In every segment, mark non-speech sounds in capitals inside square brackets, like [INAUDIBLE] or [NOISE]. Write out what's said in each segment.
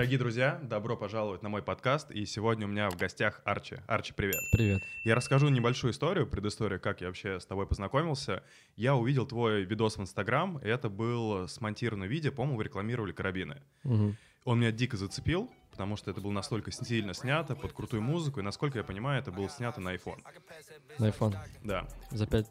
Дорогие друзья, добро пожаловать на мой подкаст. И сегодня у меня в гостях Арчи. Арчи, привет. Привет. Я расскажу небольшую историю, предысторию, как я вообще с тобой познакомился. Я увидел твой видос в Инстаграм, и это был смонтированное видео, по-моему, вы рекламировали карабины. Мгм. Он меня дико зацепил, потому что это было настолько стильно снято, под крутую музыку, и, насколько я понимаю, это было снято на iPhone. На iPhone. Да, За 5,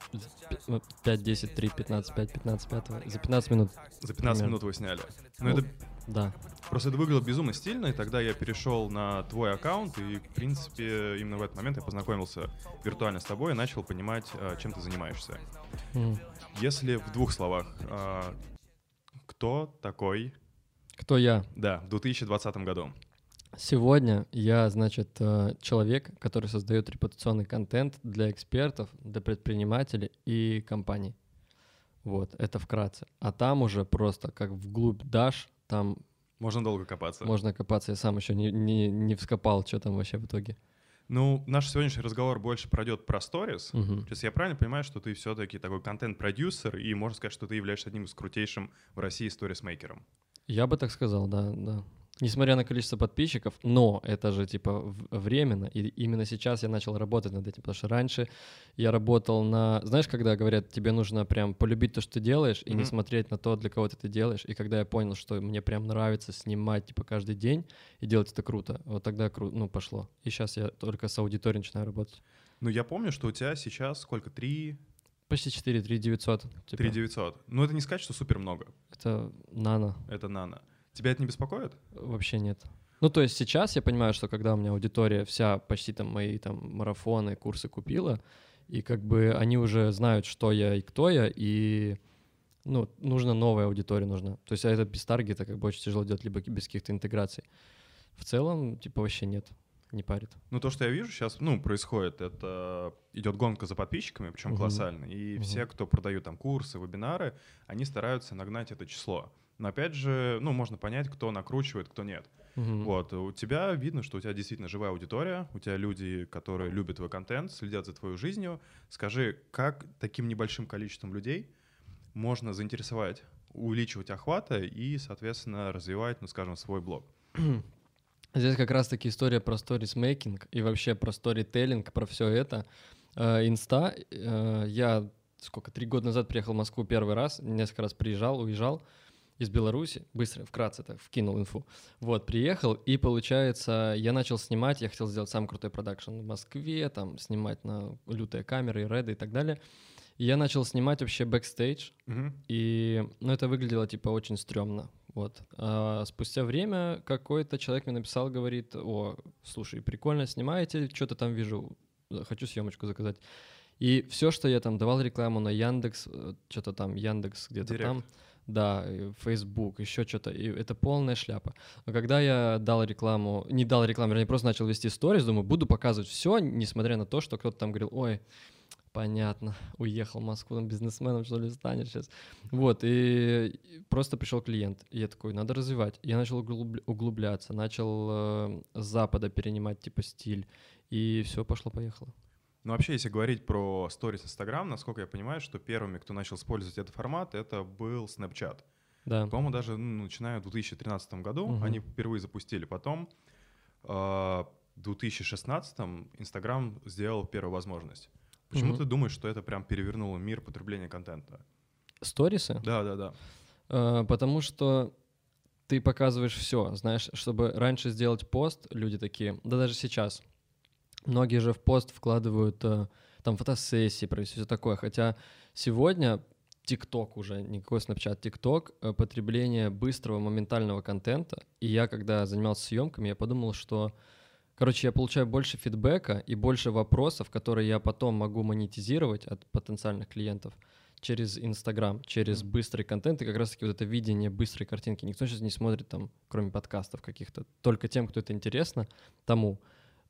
5, 10, 3, 15, 5, 15, 5. За 15 минут. за 15 Примерно. минут вы сняли. Но Ну, это Да. Просто это выглядело безумно стильно, и тогда я перешел на твой аккаунт, и, в принципе, именно в этот момент я познакомился виртуально с тобой и начал понимать, а, чем ты занимаешься. Мгм. Если в двух словах, а, кто такой, Кто я? да, в 2020 году? Сегодня я, значит, э, человек, который создает репутационный контент для экспертов, для предпринимателей и компаний. Вот, это вкратце. А там уже просто как вглубь дашь, там Можно долго копаться. можно копаться. Я сам еще не, не, не вскопал, что там вообще в итоге. Ну, наш сегодняшний разговор больше пройдет про сторис. То есть я правильно понимаю, что ты все-таки такой контент-продюсер, и можно сказать, что ты являешься одним из крутейшим в России сторисмейкером. Я бы так сказал, да, да. Несмотря на количество подписчиков, но это же типа временно, и именно сейчас я начал работать над этим, потому что раньше я работал на, знаешь, когда говорят, тебе нужно прям полюбить то, что ты делаешь, и не Мгм. смотреть на то, для кого ты это делаешь, и когда я понял, что мне прям нравится снимать типа каждый день и делать это круто, вот тогда кру- ну пошло. И сейчас я только с аудиторией начинаю работать. Ну, я помню, что у тебя сейчас сколько? Три, Почти 4, 3 900. Типа. 3 900. Ну, это не сказать, что супер много. Это нано. Это нано. Тебя это не беспокоит? Вообще нет. Ну, то есть сейчас я понимаю, что когда у меня аудитория вся почти там мои там марафоны, курсы купила, и как бы они уже знают, что я и кто я, и ну, нужна новая аудитория нужна. То есть а это без таргета как бы очень тяжело делать, либо без каких-то интеграций. В целом, типа, вообще нет, не парит. Ну, то, что я вижу сейчас, ну, происходит, это идет гонка за подписчиками, причем Мгм. колоссально. И Мгм. все, кто продают там курсы, вебинары, они стараются нагнать это число. Но опять же, ну, можно понять, кто накручивает, кто нет. Мгм. Вот, у тебя видно, что у тебя действительно живая аудитория, у тебя люди, которые любят твой контент, следят за твоей жизнью. Скажи, как таким небольшим количеством людей можно заинтересовать, увеличивать охвата и, соответственно, развивать, ну, скажем, свой блог? [CLEARS THROAT] Здесь как раз-таки история про сторисмейкинг и вообще про сторителлинг, про все это. Э, Инста, э, я сколько, три года назад приехал в Москву первый раз, несколько раз приезжал, уезжал из Беларуси, быстро, вкратце так вкинул инфу. Вот, приехал, и получается, я начал снимать, я хотел сделать самый крутой продакшн в Москве, там, снимать на лютые камеры, реды и так далее. И я начал снимать вообще бэкстейдж, Мгм. и, ну, это выглядело, типа, очень стрёмно, вот. А спустя время какой-то человек мне написал, говорит, о, слушай, прикольно снимаете, что-то там вижу, хочу съемочку заказать. И все, что я там давал рекламу на Яндекс, что-то там, Яндекс где-то там, да, Facebook, еще что-то, и это полная шляпа. Но когда я дал рекламу, не дал рекламу, вернее, просто начал вести сторис, думаю, буду показывать все, несмотря на то, что кто-то там говорил, ой, понятно, [LAUGHS] уехал в Москву, там бизнесменом что ли станет сейчас. Вот, и просто пришел клиент, и я такой, надо развивать. Я начал углубля- углубляться, начал э, с запада перенимать типа стиль, и все пошло-поехало. Ну, вообще, если говорить про сторис Инстаграм, насколько я понимаю, что первыми, кто начал использовать этот формат, это был Snapchat. Да. По-моему, даже ну, начиная в 2013 году Мгм. они впервые запустили. Потом э, в 2016 Инстаграм сделал первую возможность. Почему Мгм. ты думаешь, что это прям перевернуло мир потребления контента? Сторисы? Да, да, да. Э, потому что ты показываешь все, знаешь, чтобы раньше сделать пост, люди такие, да даже сейчас, многие же в пост вкладывают э, там фотосессии, провести все такое, хотя сегодня ТикТок уже, никакой Snapchat, ТикТок, э, потребление быстрого моментального контента, и я, когда занимался съемками, я подумал, что, короче, я получаю больше фидбэка и больше вопросов, которые я потом могу монетизировать от потенциальных клиентов, через Инстаграм, через быстрый контент и как раз-таки вот это видение быстрой картинки. Никто сейчас не смотрит там, кроме подкастов каких-то, только тем, кто это интересно, тому.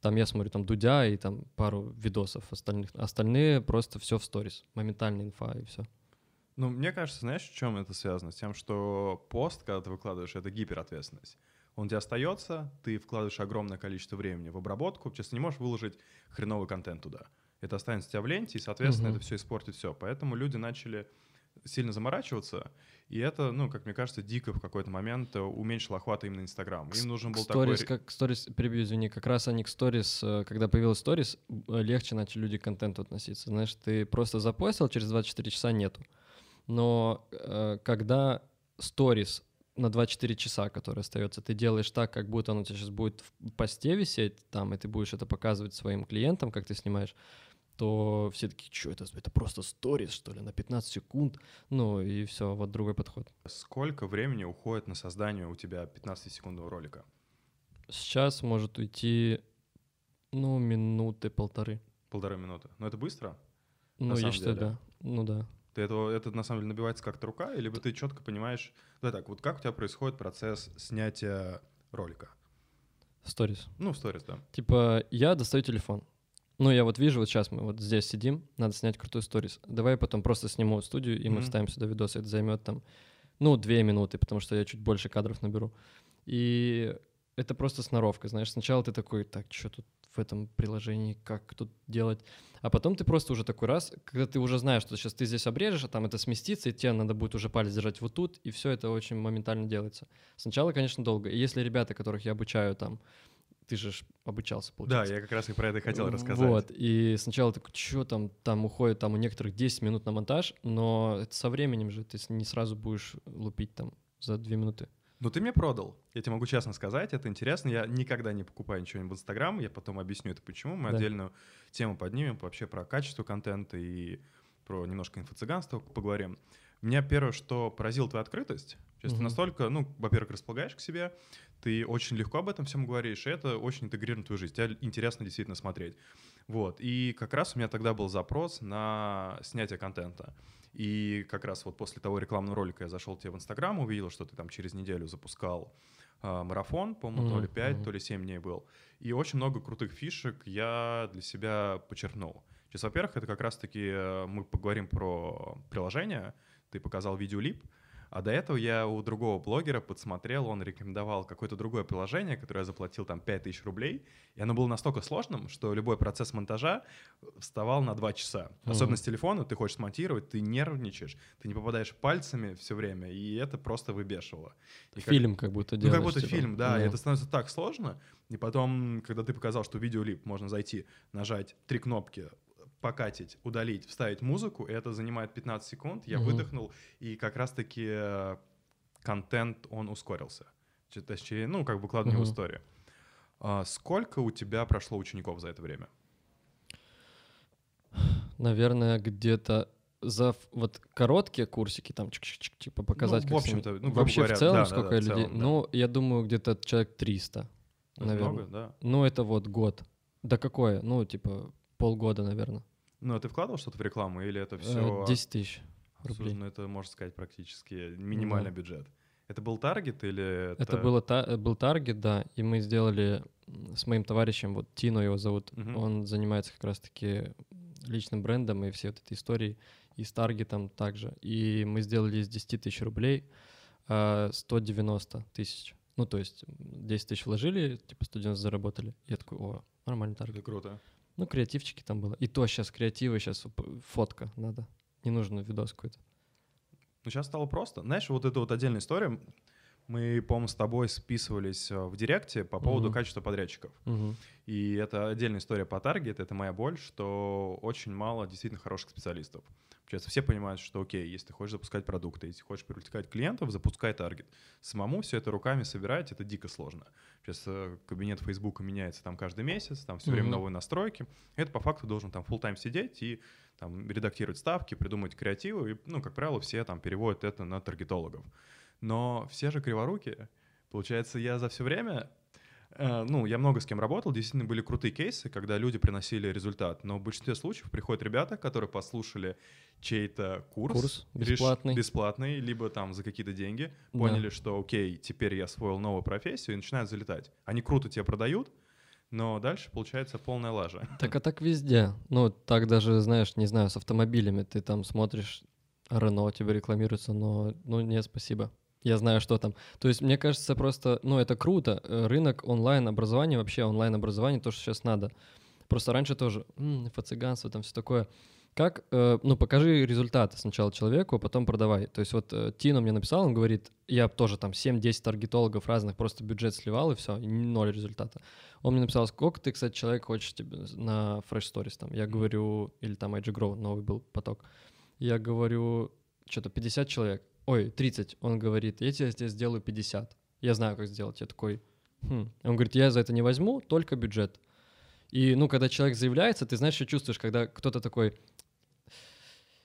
Там я смотрю там Дудя и там пару видосов остальных. Остальные просто все в сторис, моментальная инфа и все. Ну, мне кажется, знаешь, с чем это связано? С тем, что пост, когда ты выкладываешь, это гиперответственность. Он у тебя остается, ты вкладываешь огромное количество времени в обработку, сейчас не можешь выложить хреновый контент туда. Это останется у тебя в ленте, и, соответственно, Мгм. это все испортит все. Поэтому люди начали сильно заморачиваться, и это, ну, как мне кажется, дико в какой-то момент э, уменьшило охват именно Инстаграм. Им нужен был Stories, такой... как сторис, перебью, извини, как раз они к сторис, э, когда появилась сторис, легче начали люди к контенту относиться. Знаешь, ты просто запостил, через 24 часа нету. Но э, когда сторис на 24 часа, который остается, ты делаешь так, как будто оно у тебя сейчас будет в посте висеть там, и ты будешь это показывать своим клиентам, как ты снимаешь, то все такие, что это, это просто сторис, что ли, на 15 секунд, ну и все, вот другой подход. Сколько времени уходит на создание у тебя 15-секундного ролика? Сейчас может уйти, ну, минуты полторы. Полторы минуты. Но это быстро? Ну, я считаю, деле? да. Ну да. Ты это, это на самом деле набивается как-то рука, или ты четко понимаешь... Да так, вот как у тебя происходит процесс снятия ролика? Сторис. Ну, сторис, да. Типа, я достаю телефон. Ну, я вот вижу, вот сейчас мы вот здесь сидим, надо снять крутой сторис. Давай я потом просто сниму студию, и mm-hmm. мы вставим сюда видос. Это займет там, ну, две минуты, потому что я чуть больше кадров наберу. И это просто сноровка, знаешь. Сначала ты такой, так, что тут в этом приложении, как тут делать. А потом ты просто уже такой раз, когда ты уже знаешь, что сейчас ты здесь обрежешь, а там это сместится, и тебе надо будет уже палец держать вот тут, и все это очень моментально делается. Сначала, конечно, долго. И если ребята, которых я обучаю там, ты же обучался, получается. Да, я как раз и про это хотел рассказать. Вот, и сначала такой, что там, там уходит там у некоторых 10 минут на монтаж, но это со временем же ты не сразу будешь лупить там за 2 минуты. Ну, ты мне продал. Я тебе могу честно сказать, это интересно. Я никогда не покупаю ничего в Инстаграм, я потом объясню это почему. Мы да. отдельную тему поднимем вообще про качество контента и про немножко инфо-цыганство поговорим. Меня первое, что поразило твоя открытость. Сейчас угу. ты настолько, ну, во-первых, располагаешь к себе, ты очень легко об этом всем говоришь, и это очень интегрирует в твою жизнь. Тебя интересно действительно смотреть. Вот. И как раз у меня тогда был запрос на снятие контента. И как раз вот после того рекламного ролика я зашел тебе в Инстаграм, увидел, что ты там через неделю запускал э, марафон, по-моему, mm-hmm. то ли 5, mm-hmm. то ли 7 дней был. И очень много крутых фишек я для себя почерпнул. Сейчас, во-первых, это как раз-таки э, мы поговорим про приложение. Ты показал видеолип, а до этого я у другого блогера подсмотрел, он рекомендовал какое-то другое приложение, которое я заплатил там 5000 рублей, и оно было настолько сложным, что любой процесс монтажа вставал на 2 часа. Mm-hmm. Особенно с телефона, ты хочешь смонтировать, ты нервничаешь, ты не попадаешь пальцами все время, и это просто выбешивало. И фильм как, как будто делаешь. Ну, как будто типа. фильм, да, mm-hmm. и это становится так сложно, и потом, когда ты показал, что видеолип можно зайти, нажать три кнопки, покатить, удалить, вставить музыку, и это занимает 15 секунд. Я угу. выдохнул, и как раз-таки э, контент, он ускорился. Точнее, ну, как бы выкладывание угу. историю. А сколько у тебя прошло учеников за это время? Наверное, где-то за вот короткие курсики, там, чик -чик -чик, типа показать, ну, в общем-то, ну, вообще говоря, в целом да, сколько да, да, людей, целом, ну, я думаю, где-то человек 300, это наверное. Много, да. Ну, это вот год. Да какое? Ну, типа, полгода, наверное. Ну, а ты вкладывал что-то в рекламу или это все... 10 тысяч рублей. Ну, это, можно сказать, практически минимальный да. бюджет. Это был таргет или это... Это было та- был таргет, да, и мы сделали с моим товарищем, вот Тино его зовут, угу. он занимается как раз-таки личным брендом и всей вот этой историей, и с таргетом также. И мы сделали из 10 тысяч рублей 190 а, тысяч. Ну, то есть 10 тысяч вложили, типа 190 заработали. Я такой, о, нормальный таргет. Это круто. Ну, креативчики там было. И то сейчас креативы, сейчас фотка надо. Не нужно видос какой-то. Ну, сейчас стало просто. Знаешь, вот это вот отдельная история. Мы, по-моему, с тобой списывались э, в директе по поводу угу. качества подрядчиков. Угу. И это отдельная история по таргет. Это моя боль, что очень мало действительно хороших специалистов. Получается, все понимают, что окей, если ты хочешь запускать продукты, если хочешь привлекать клиентов, запускай таргет. Самому все это руками собирать, это дико сложно. Сейчас э, кабинет Фейсбука меняется там каждый месяц, там все mm-hmm. время новые настройки. Это по факту должен там full тайм сидеть и там редактировать ставки, придумать креативы. И, ну, как правило, все там переводят это на таргетологов. Но все же криворуки. Получается, я за все время ну, я много с кем работал, действительно были крутые кейсы, когда люди приносили результат, но в большинстве случаев приходят ребята, которые послушали чей-то курс, курс бесплатный. Реш, бесплатный, либо там за какие-то деньги, поняли, да. что окей, теперь я освоил новую профессию и начинают залетать. Они круто тебе продают, но дальше получается полная лажа. [LAUGHS] Так а так везде. Ну, так даже, знаешь, не знаю, с автомобилями ты там смотришь, Рено тебе рекламируется, но ну нет, спасибо я знаю, что там. То есть, мне кажется, просто, ну, это круто. Э, рынок онлайн-образования, вообще онлайн-образование, то, что сейчас надо. Просто раньше тоже, инфо-цыганство, там все такое. как, э, ну, покажи результаты сначала человеку, а потом продавай. То есть вот э, Тина мне написал, он говорит, я тоже там 7-10 таргетологов разных, просто бюджет сливал, и все, и ноль результата. Он мне написал, сколько ты, кстати, человек хочешь тебе на Fresh Stories там. Я говорю, или там IG Grow, новый был поток. Я говорю, что-то 50 человек. Ой, 30. Он говорит, я тебе здесь сделаю 50. Я знаю, как сделать. Я такой, хм. Он говорит, я за это не возьму, только бюджет. И, ну, когда человек заявляется, ты знаешь, что чувствуешь, когда кто-то такой,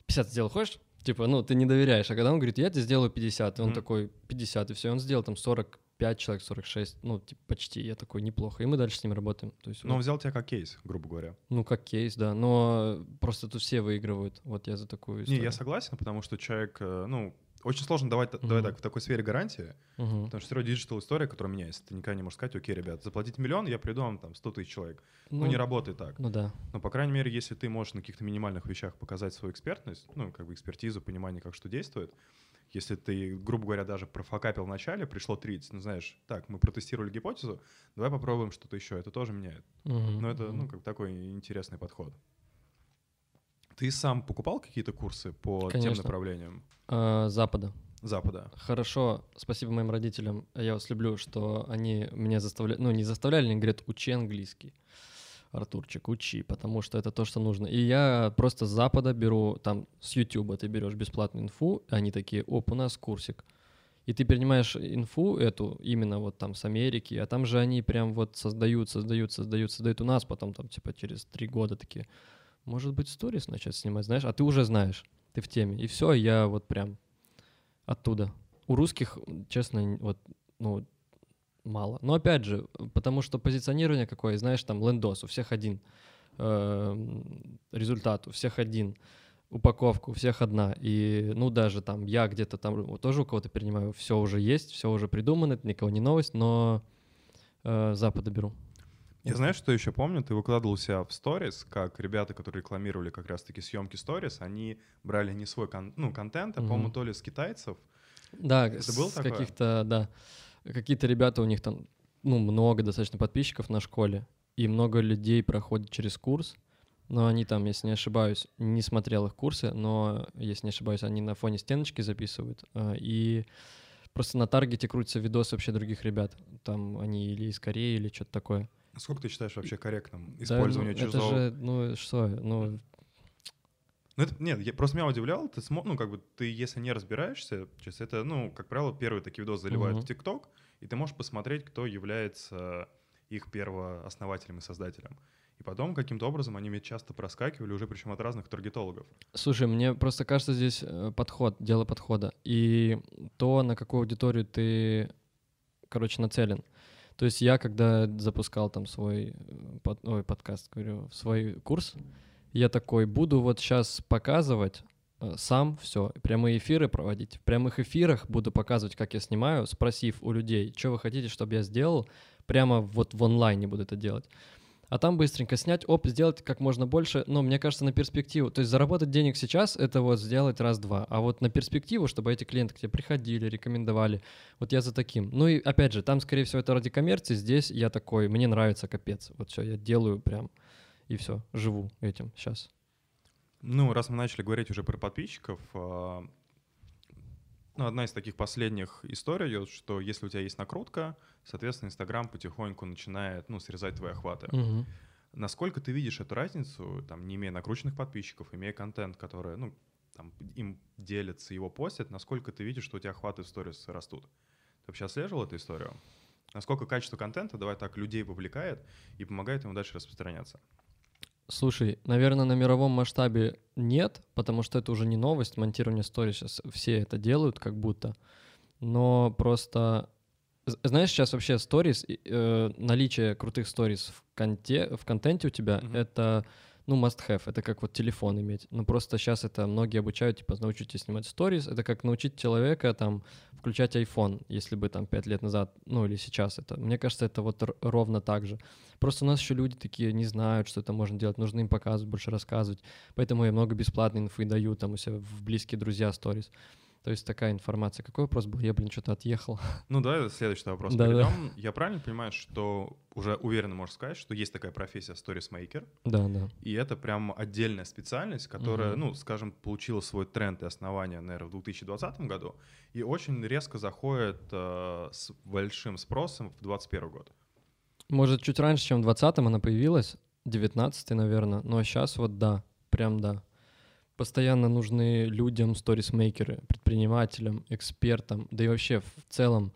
50 сделал, хочешь? Типа, ну, ты не доверяешь. А когда он говорит, я тебе сделаю 50, и он mm-hmm. такой, 50, и все, и он сделал там 45 человек, 46, ну, типа, почти. Я такой, неплохо. И мы дальше с ним работаем. То есть, Но вот. он взял тебя как кейс, грубо говоря. Ну, как кейс, да. Но просто тут все выигрывают. Вот я за такую историю. Не, я согласен, потому что человек, э, ну, очень сложно давать, mm-hmm. давать так в такой сфере гарантии, mm-hmm. потому что все равно digital история, которая у меня есть. Ты никогда не можешь сказать, окей, ребят, заплатить миллион, я приду вам там 100 тысяч человек. Ну, ну, не работает так. Ну да. Но, по крайней мере, если ты можешь на каких-то минимальных вещах показать свою экспертность, ну, как бы экспертизу, понимание, как что действует, если ты, грубо говоря, даже профакапил в начале, пришло 30, ну, знаешь, так, мы протестировали гипотезу, давай попробуем что-то еще, это тоже меняет. Mm-hmm. Но это, ну, как такой интересный подход. Ты сам покупал какие-то курсы по Конечно. тем направлениям? А, Запада. Запада. Хорошо, спасибо моим родителям. Я вас люблю, что они меня заставляли, ну не заставляли, они говорят, учи английский. Артурчик, учи, потому что это то, что нужно. И я просто с Запада беру, там, с Ютуба ты берешь бесплатную инфу, и они такие, оп, у нас курсик. И ты перенимаешь инфу эту именно вот там с Америки, а там же они прям вот создают, создают, создают, создают у нас потом там типа через три года такие, может быть, сторис начать снимать, знаешь, а ты уже знаешь, ты в теме. И все, я вот прям оттуда. У русских, честно, вот, ну, мало. Но опять же, потому что позиционирование какое, знаешь, там лендос, у всех один. Э, результат у всех один. Упаковка у всех одна. И, ну, даже там я где-то там тоже у кого-то принимаю, все уже есть, все уже придумано, это никого не новость, но э, Запада беру. Я знаю, что еще помню, ты выкладывал себя в сторис, как ребята, которые рекламировали как раз-таки съемки сторис, они брали не свой кон- ну, контент, а, mm-hmm. по-моему, то ли с китайцев. Да, это с, с каких-то, да. Какие-то ребята, у них там, ну, много достаточно подписчиков на школе, и много людей проходит через курс, но они там, если не ошибаюсь, не смотрел их курсы, но, если не ошибаюсь, они на фоне стеночки записывают, а, и просто на таргете крутятся видосы вообще других ребят, там они или из Кореи, или что-то такое. Сколько ты считаешь вообще корректным использование да, ну, чужого? Это же, ну что, ну... Ну, это, нет, я, просто меня удивлял, ты смо, ну, как бы, ты, если не разбираешься, сейчас это, ну, как правило, первые такие видосы заливают uh-huh. в ТикТок, и ты можешь посмотреть, кто является их первооснователем и создателем. И потом каким-то образом они мне часто проскакивали, уже причем от разных таргетологов. Слушай, мне просто кажется здесь э, подход, дело подхода. И то, на какую аудиторию ты, короче, нацелен. То есть я, когда запускал там свой э, под, ой, подкаст, говорю, свой курс, я такой буду вот сейчас показывать э, сам все, прямые эфиры проводить. В прямых эфирах буду показывать, как я снимаю, спросив у людей, что вы хотите, чтобы я сделал, прямо вот в онлайне буду это делать а там быстренько снять, оп, сделать как можно больше, но мне кажется, на перспективу, то есть заработать денег сейчас, это вот сделать раз-два, а вот на перспективу, чтобы эти клиенты к тебе приходили, рекомендовали, вот я за таким. Ну и опять же, там, скорее всего, это ради коммерции, здесь я такой, мне нравится капец, вот все, я делаю прям, и все, живу этим сейчас. Ну, раз мы начали говорить уже про подписчиков, а, ну, одна из таких последних историй что если у тебя есть накрутка, соответственно, Инстаграм потихоньку начинает, ну, срезать твои охваты. Угу. Насколько ты видишь эту разницу, там, не имея накрученных подписчиков, имея контент, который, ну, там, им делятся, его постят, насколько ты видишь, что у тебя охваты в сторис растут? Ты вообще отслеживал эту историю? Насколько качество контента, давай так, людей вовлекает и помогает ему дальше распространяться? Слушай, наверное, на мировом масштабе нет, потому что это уже не новость, монтирование стори сейчас все это делают как будто, но просто знаешь, сейчас вообще сторис, э, наличие крутых сторис в, конте, в контенте у тебя mm-hmm. это ну, must have, это как вот телефон иметь. Ну, просто сейчас это многие обучают, типа, научитесь снимать сторис, это как научить человека, там, включать iPhone, если бы там пять лет назад, ну, или сейчас это. Мне кажется, это вот ровно так же. Просто у нас еще люди такие не знают, что это можно делать, нужно им показывать, больше рассказывать. Поэтому я много бесплатной инфы даю, там, у себя в близкие друзья сторис. То есть такая информация. Какой вопрос был? Я, блин, что-то отъехал. [LAUGHS] Ну да, следующий вопрос Да, да. перейдем. Я правильно понимаю, что уже уверенно можно сказать, что есть такая профессия сторисмейкер, Да, да. и это прям отдельная специальность, которая, Мгм. ну, скажем, получила свой тренд и основание, наверное, в 2020 году, и очень резко заходит э, с большим спросом в 2021 год. Может, чуть раньше, чем в 20-м она появилась, 19-й, наверное, но сейчас вот да, прям да. Постоянно нужны людям сторисмейкеры, предпринимателям, экспертам, да и вообще в целом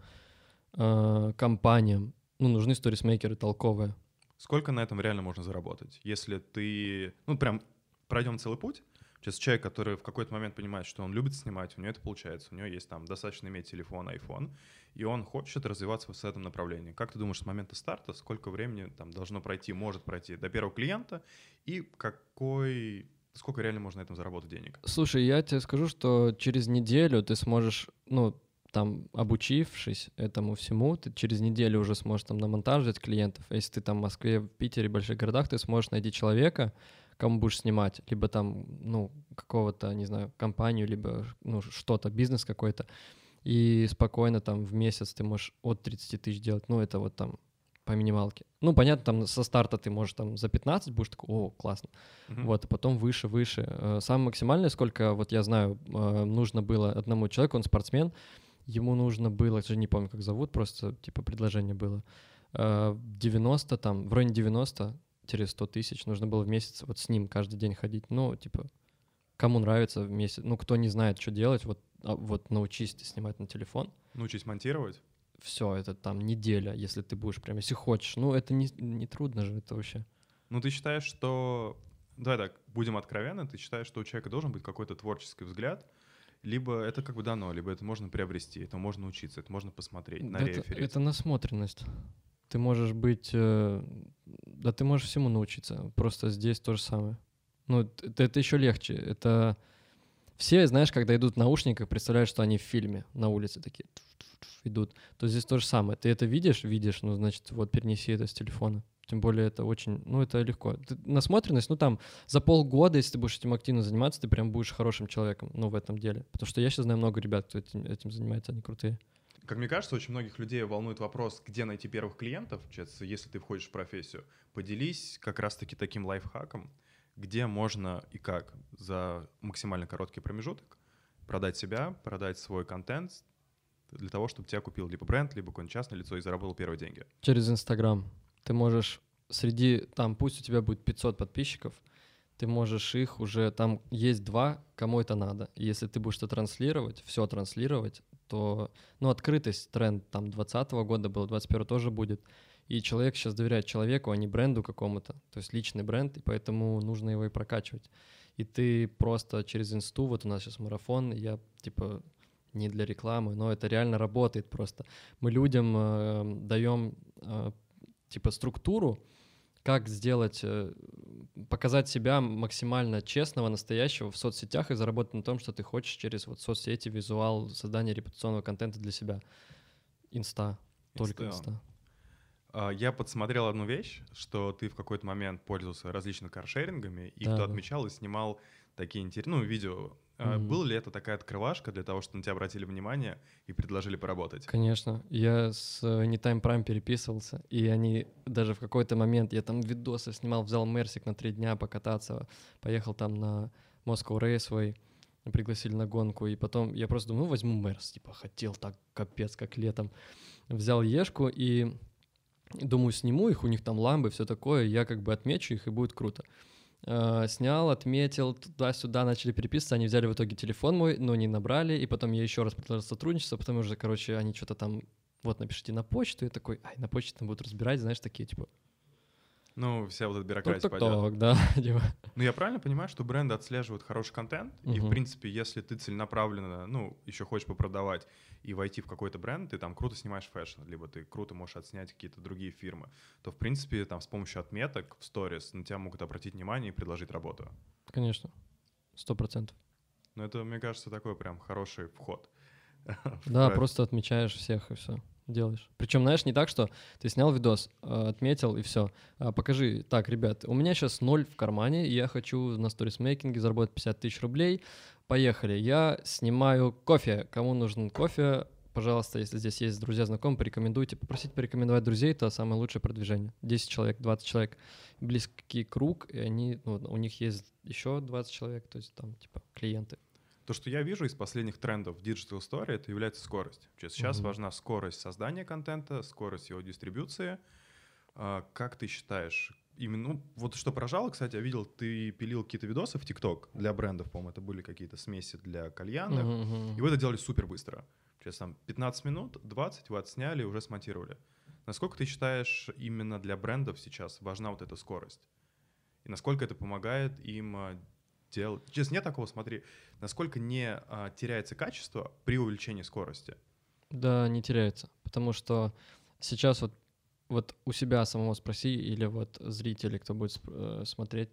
э, компаниям. Ну, нужны сторисмейкеры толковые. Сколько на этом реально можно заработать? Если ты, ну, прям пройдем целый путь, Сейчас человек, который в какой-то момент понимает, что он любит снимать, у него это получается, у него есть там достаточно иметь телефон, iPhone, и он хочет развиваться в этом направлении. Как ты думаешь, с момента старта, сколько времени там должно пройти, может пройти до первого клиента, и какой, сколько реально можно на этом заработать денег? Слушай, я тебе скажу, что через неделю ты сможешь, ну, там, обучившись этому всему, ты через неделю уже сможешь там на монтаж взять клиентов. Если ты там в Москве, в Питере, в больших городах, ты сможешь найти человека, кому будешь снимать, либо там, ну, какого-то, не знаю, компанию, либо, ну, что-то, бизнес какой-то, и спокойно там в месяц ты можешь от 30 тысяч делать, ну, это вот там по минималке. Ну, понятно, там со старта ты можешь там за 15 будешь такой, о, классно. Мгм. Вот, а потом выше, выше. Э, Самое максимальное, сколько, вот я знаю, э, нужно было одному человеку, он спортсмен, ему нужно было, я не помню, как зовут, просто типа предложение было, э, 90 там, в районе 90 100 тысяч нужно было в месяц вот с ним каждый день ходить. Ну, типа, кому нравится в месяц, ну, кто не знает, что делать, вот, а вот научись снимать на телефон, Научись монтировать. Все, это там неделя, если ты будешь прям, если хочешь. Ну, это не, не трудно же, это вообще. Ну, ты считаешь, что... Давай так, будем откровенны, ты считаешь, что у человека должен быть какой-то творческий взгляд, либо это как бы дано, либо это можно приобрести, это можно учиться, это можно посмотреть, нареферить. это, это насмотренность. Ты можешь быть... э, да ты можешь всему научиться. Просто здесь то же самое. Ну, это, это еще легче. Это... Все, знаешь, когда идут в наушниках, представляют, что они в фильме на улице такие идут. То здесь то же самое. Ты это видишь? Видишь. Ну, значит, вот перенеси это с телефона. Тем более это очень... Ну, это легко. Ты- насмотренность, ну, там, за полгода, если ты будешь этим активно заниматься, ты прям будешь хорошим человеком, ну, в этом деле. Потому что я сейчас знаю много ребят, кто этим, этим занимается, они крутые. Как мне кажется, очень многих людей волнует вопрос, где найти первых клиентов, если ты входишь в профессию. Поделись как раз-таки таким лайфхаком, где можно и как за максимально короткий промежуток продать себя, продать свой контент для того, чтобы тебя купил либо бренд, либо какое-нибудь частное лицо и заработал первые деньги. Через Инстаграм. Ты можешь среди, там, пусть у тебя будет 500 подписчиков, ты можешь их уже, там есть два, кому это надо. И если ты будешь это транслировать, все транслировать, то, ну, открытость, тренд там 20 года был, 21 тоже будет. И человек сейчас доверяет человеку, а не бренду какому-то. То есть личный бренд, и поэтому нужно его и прокачивать. И ты просто через инсту, вот у нас сейчас марафон, я типа не для рекламы, но это реально работает просто. Мы людям э, даем э, типа структуру, как сделать, э, показать себя максимально честного, настоящего в соцсетях и заработать на том, что ты хочешь через вот соцсети, визуал, создание репутационного контента для себя. Инста, только Инста. инста. А, Я подсмотрел одну вещь, что ты в какой-то момент пользовался различными каршерингами, и Да, кто да. отмечал и снимал такие интересные, ну, видео. А, Мгм. Была ли это такая открывашка для того, чтобы на тебя обратили внимание и предложили поработать? Конечно. Я с Anytime Prime переписывался, и они даже в какой-то момент, я там видосы снимал, взял Мерсик на три дня покататься, поехал там на Moscow Raceway, пригласили на гонку, и потом я просто думаю, ну, возьму Мерс, типа, хотел так, капец, как летом. Взял Ешку и думаю, сниму их, у них там ламбы, все такое, я как бы отмечу их, и будет круто. Э, Снял, отметил, туда-сюда начали переписываться, они взяли в итоге телефон мой, но не набрали, и потом я еще раз предложил сотрудничество, потом уже, короче, они что-то там, вот, напишите на почту, и такой, ай, на почте там будут разбирать, знаешь, такие, типа, Ну, вся вот эта бюрократия пойдет. да, [LAUGHS] типа. Ну, я правильно понимаю, что бренды отслеживают хороший контент, и, в принципе, если ты целенаправленно, ну, еще хочешь попродавать и войти в какой-то бренд, ты там круто снимаешь fashion, либо ты круто можешь отснять какие-то другие фирмы, то, в принципе, там с помощью отметок в сторис на тебя могут обратить внимание и предложить работу. Конечно, сто процентов. Но это, мне кажется, такой прям хороший вход. [LAUGHS] Да, просто отмечаешь всех, и все. Делаешь. Причем, знаешь, не так, что ты снял видос, э, отметил и все. Покажи, так, ребят, у меня сейчас ноль в кармане, я хочу на сторисмейкинге заработать 50 тысяч рублей. Поехали. Я снимаю кофе. Кому нужен кофе, пожалуйста, если здесь есть друзья, знакомые, порекомендуйте. Попросить порекомендовать друзей — это самое лучшее продвижение. 10 человек, 20 человек, близкий круг, и они, ну, у них есть еще 20 человек, то есть там, типа, клиенты. То, что я вижу из последних трендов в Digital Story, это является скорость. Сейчас mm-hmm. важна скорость создания контента, скорость его дистрибуции. А, как ты считаешь, именно, ну, вот что поражало, кстати, я видел, ты пилил какие-то видосы в ТикТок для брендов, по-моему, это были какие-то смеси для кальянных, mm-hmm. и вы это делали супер быстро. Сейчас там 15 минут, 20 вы отсняли и уже смонтировали. Насколько ты считаешь, именно для брендов сейчас важна вот эта скорость? И насколько это помогает им а, делать. Сейчас нет такого, смотри, насколько не а, теряется качество при увеличении скорости. Да, не теряется, потому что сейчас вот вот у себя самого спроси или вот зрители, кто будет э, смотреть,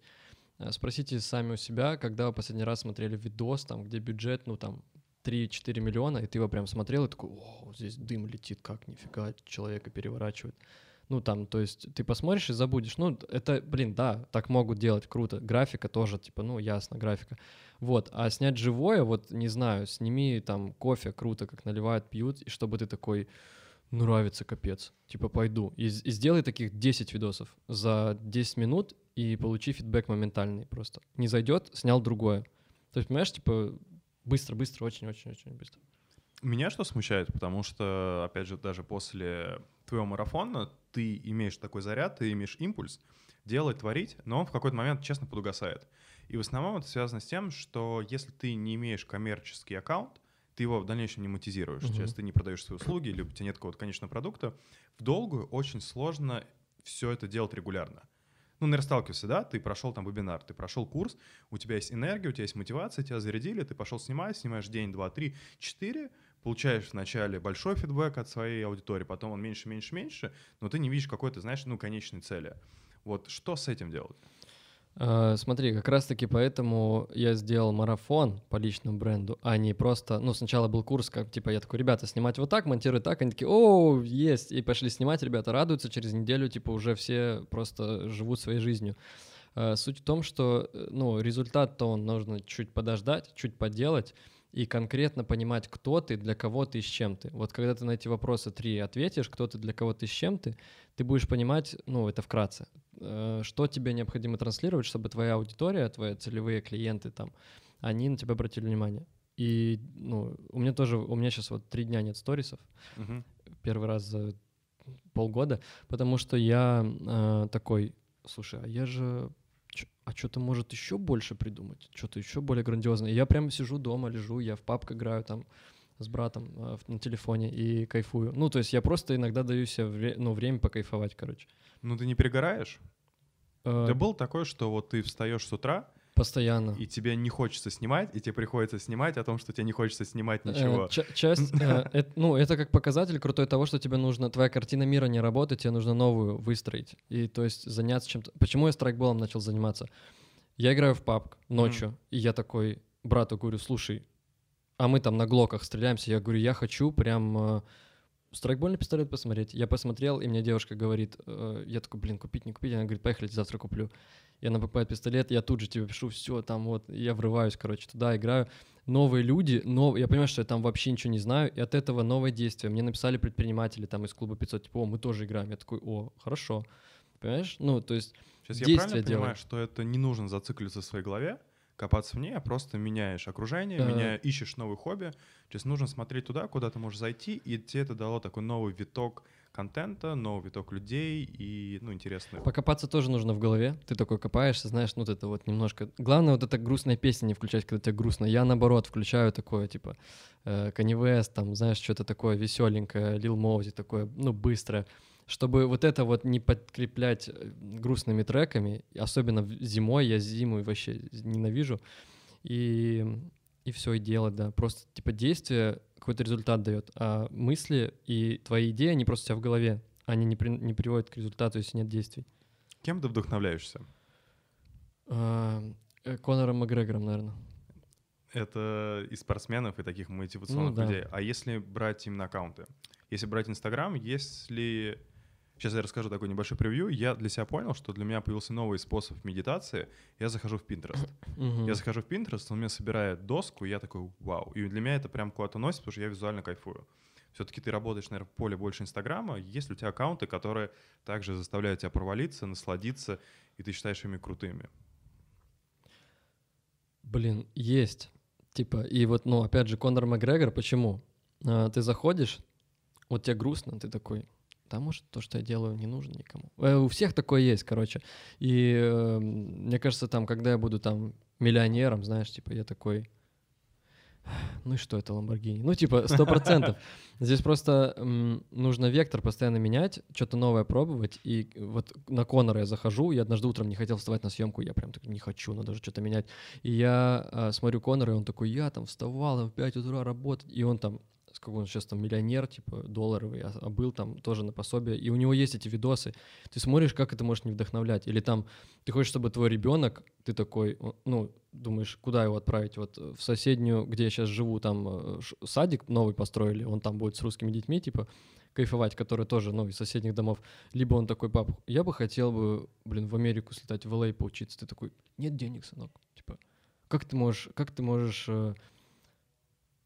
э, спросите сами у себя, когда вы последний раз смотрели видос, там, где бюджет, ну, там, 3-4 миллиона, и ты его прям смотрел и такой, о, здесь дым летит, как нифига, человека переворачивает. Ну, там, то есть ты посмотришь и забудешь. Ну, это, блин, да, так могут делать, круто. Графика тоже, типа, ну, ясно, графика. Вот, а снять живое, вот, не знаю, сними там кофе, круто, как наливают, пьют, и чтобы ты такой, нравится капец, типа, пойду. И, и сделай таких 10 видосов за 10 минут и получи фидбэк моментальный просто. Не зайдет, снял другое. То есть, понимаешь, типа, быстро-быстро, очень-очень-очень быстро. Меня что смущает, потому что, опять же, даже после твоего марафона ты имеешь такой заряд, ты имеешь импульс делать, творить, но он в какой-то момент, честно, подугасает. И в основном это связано с тем, что если ты не имеешь коммерческий аккаунт, ты его в дальнейшем не монетизируешь. Uh-huh. Если ты не продаешь свои услуги, либо у тебя нет какого-то конечного продукта, в долгую очень сложно все это делать регулярно. Ну, наверное, сталкивался, да, ты прошел там вебинар, ты прошел курс, у тебя есть энергия, у тебя есть мотивация, тебя зарядили, ты пошел снимать, снимаешь день, два, три, четыре, получаешь вначале большой фидбэк от своей аудитории, потом он меньше, меньше, меньше, но ты не видишь какой-то, знаешь, ну, конечной цели. Вот что с этим делать? Uh, смотри, как раз-таки поэтому я сделал марафон по личному бренду, а не просто, ну, сначала был курс, как, типа, я такой, ребята, снимать вот так, монтировать так, они такие, о, есть, и пошли снимать, ребята радуются, через неделю, типа, уже все просто живут своей жизнью. Uh, суть в том, что, э, ну, результат-то он нужно чуть подождать, чуть поделать, и конкретно понимать, кто ты, для кого ты и с чем ты. Вот когда ты на эти вопросы три ответишь, кто ты, для кого ты с чем ты, ты будешь понимать, ну, это вкратце, э, что тебе необходимо транслировать, чтобы твоя аудитория, твои целевые клиенты там, они на тебя обратили внимание. И, ну, у меня тоже, у меня сейчас вот три дня нет сторисов, угу. первый раз за полгода, потому что я э, такой, слушай, а я же а что-то может еще больше придумать, что-то еще более грандиозное. Я прямо сижу дома, лежу, я в папк играю там с братом э, на телефоне и кайфую. Ну, то есть я просто иногда даю себе вре- ну, время покайфовать, короче. Ну, ты не перегораешь? Э, Ты был такой, что вот ты встаешь с утра, Постоянно. И тебе не хочется снимать, и тебе приходится снимать о том, что тебе не хочется снимать э, ничего. Ч- часть, [LAUGHS] э, ну, это как показатель крутой того, что тебе нужно, твоя картина мира не работает, тебе нужно новую выстроить. И то есть заняться чем-то. Почему я страйкболом начал заниматься? Я играю в пабг ночью, mm. и я такой брату говорю, слушай, а мы там на глоках стреляемся, я говорю, я хочу прям э, страйкбольный пистолет посмотреть. Я посмотрел, и мне девушка говорит, э, я такой, блин, купить, не купить? Она говорит, поехали, завтра куплю и она покупает пистолет, я тут же тебе пишу, все, там вот, я врываюсь, короче, туда играю. Новые люди, но я понимаю, что я там вообще ничего не знаю, и от этого новое действие. Мне написали предприниматели там из клуба 500, типа, о, мы тоже играем. Я такой, о, хорошо. Понимаешь? Ну, то есть Сейчас я правильно делаю. понимаю, что это не нужно зацикливаться в своей голове, копаться в ней, а просто меняешь окружение, uh меня, ищешь новый хобби. Сейчас нужно смотреть туда, куда ты можешь зайти, и тебе это дало такой новый виток контента, новый виток людей и, ну, интересно. Покопаться тоже нужно в голове. Ты такой копаешься, знаешь, ну, вот это вот немножко... Главное, вот эта грустная песня не включать, когда тебе грустно. Я, наоборот, включаю такое, типа, э, Kanye West, там, знаешь, что-то такое веселенькое, Lil Mosey, такое, ну, быстрое чтобы вот это вот не подкреплять э, грустными треками, особенно зимой, я зиму вообще ненавижу, и, и все, и делать, да. Просто, типа, действие какой-то результат дает, а мысли и твои идеи, они просто у тебя в голове, они не, при, не приводят к результату, если нет действий. Кем ты вдохновляешься? А, э, Конором Макгрегором, наверное. Это и спортсменов, и таких мотивационных ну, да. людей. А если брать именно аккаунты? Если брать Инстаграм, если... Сейчас я расскажу такой небольшой превью. Я для себя понял, что для меня появился новый способ медитации. Я захожу в Pinterest. Я захожу в Pinterest, он мне собирает доску, и я такой, вау. И для меня это прям куда-то носит, потому что я визуально кайфую. Все-таки ты работаешь, наверное, в поле больше Инстаграма. Есть ли у тебя аккаунты, которые также заставляют тебя провалиться, насладиться, и ты считаешь ими крутыми? Блин, есть. Типа, и вот, ну, опять же, Конор Макгрегор, почему? А, ты заходишь, вот тебе грустно, ты такой, да, может, то, что я делаю, не нужно никому. Э, у всех такое есть, короче. И э, мне кажется, там, когда я буду там миллионером, знаешь, типа, я такой, ну и что это Ламборгини? Ну, типа, сто процентов. [LAUGHS] Здесь просто м, нужно вектор постоянно менять, что-то новое пробовать. И вот на Конора я захожу, я однажды утром не хотел вставать на съемку, я прям такой, не хочу, надо же что-то менять. И я а, смотрю Конора, и он такой, я там вставал в 5 утра работать, и он там сколько он сейчас там миллионер, типа, долларовый, а, а был там тоже на пособие, и у него есть эти видосы. Ты смотришь, как это может не вдохновлять. Или там ты хочешь, чтобы твой ребенок, ты такой, ну, думаешь, куда его отправить? Вот в соседнюю, где я сейчас живу, там э, садик новый построили, он там будет с русскими детьми, типа, кайфовать, которые тоже, ну, из соседних домов. Либо он такой, пап, я бы хотел бы, блин, в Америку слетать, в LA поучиться. Ты такой, нет денег, сынок. Типа, как ты можешь, как ты можешь э,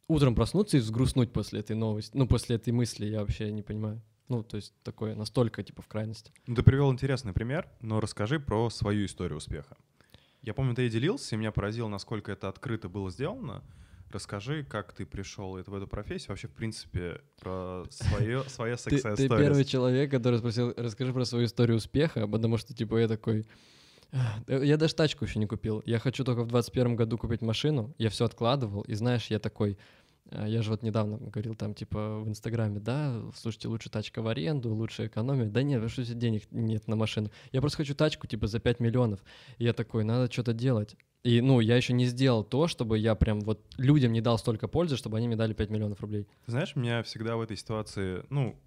утром проснуться и взгрустнуть после этой новости, ну, после этой мысли, я вообще не понимаю. Ну, то есть такое настолько, типа, в крайности. Ну, ты привел интересный пример, но расскажи про свою историю успеха. Я помню, ты и делился, и меня поразило, насколько это открыто было сделано. Расскажи, как ты пришел в эту профессию, вообще, в принципе, про свое, [LAUGHS] свое success ты первый человек, который спросил, расскажи про свою историю успеха, потому что, типа, я такой... «Ах, да Я даже тачку еще не купил. Я хочу только в 21 году купить машину. Я все откладывал. И знаешь, я такой... э, Я же вот недавно говорил там, типа, в Инстаграме, да, слушайте, лучше тачка в аренду, лучше экономия. Да нет, что, денег нет на машину. Я просто хочу тачку, типа, за 5 миллионов. И я такой, надо что-то делать. И, ну, я еще не сделал то, чтобы я прям вот людям не дал столько пользы, чтобы они мне дали 5 миллионов рублей. Знаешь, меня всегда в этой ситуации, ну,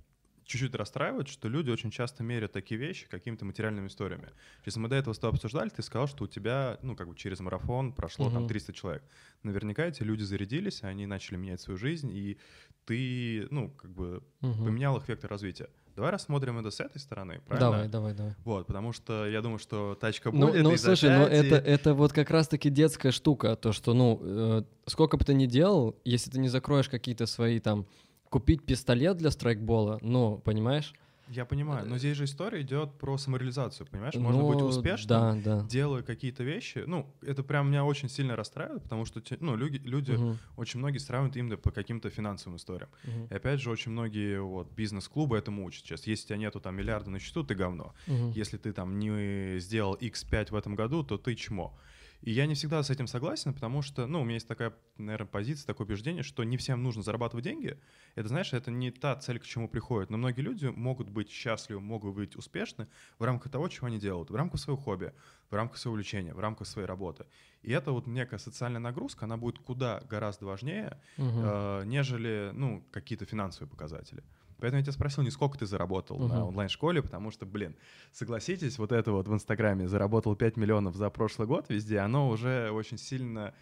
чуть-чуть расстраивает, что люди очень часто меряют такие вещи какими-то материальными историями. Если мы до этого с тобой обсуждали, ты сказал, что у тебя, ну, как бы через марафон прошло там Мгм. 300 человек. Наверняка эти люди зарядились, они начали менять свою жизнь, и ты, ну, как бы Мгм. поменял их вектор развития. Давай рассмотрим это с этой стороны, правильно? Давай, давай, давай. Вот, потому что я думаю, что тачка Ну, будет. ну слушай, ну пять, и- это, это вот как раз-таки детская штука, то, что, ну, э, сколько бы ты ни делал, если ты не закроешь какие-то свои там, купить пистолет для страйкбола, ну, понимаешь? Я понимаю, но здесь же история идет про самореализацию, понимаешь? Можно быть Ну, успешным, Да, да. делая какие-то вещи. Ну, это прям меня очень сильно расстраивает, потому что, ну, люди, люди Мгм, очень многие сравнивают именно по каким-то финансовым историям. мгм, И опять же, очень многие вот бизнес-клубы этому учат сейчас. Если у тебя нету там миллиарда на счету, ты говно. мгм. Если ты там не сделал X5 в этом году, то ты чмо. И я не всегда с этим согласен, потому что, ну, у меня есть такая, наверное, позиция, такое убеждение, что не всем нужно зарабатывать деньги. Это, знаешь, это не та цель, к чему приходят. Но многие люди могут быть счастливы, могут быть успешны в рамках того, чего они делают, в рамках своего хобби, в рамках своего увлечения, в рамках своей работы. И это вот некая социальная нагрузка, она будет куда гораздо важнее, Мгм. э, нежели, ну, какие-то финансовые показатели. Поэтому я тебя спросил, не сколько ты заработал на Мгм. онлайн-школе, потому что, блин, согласитесь, вот это вот в Инстаграме заработал 5 миллионов за прошлый год везде, оно уже очень сильно...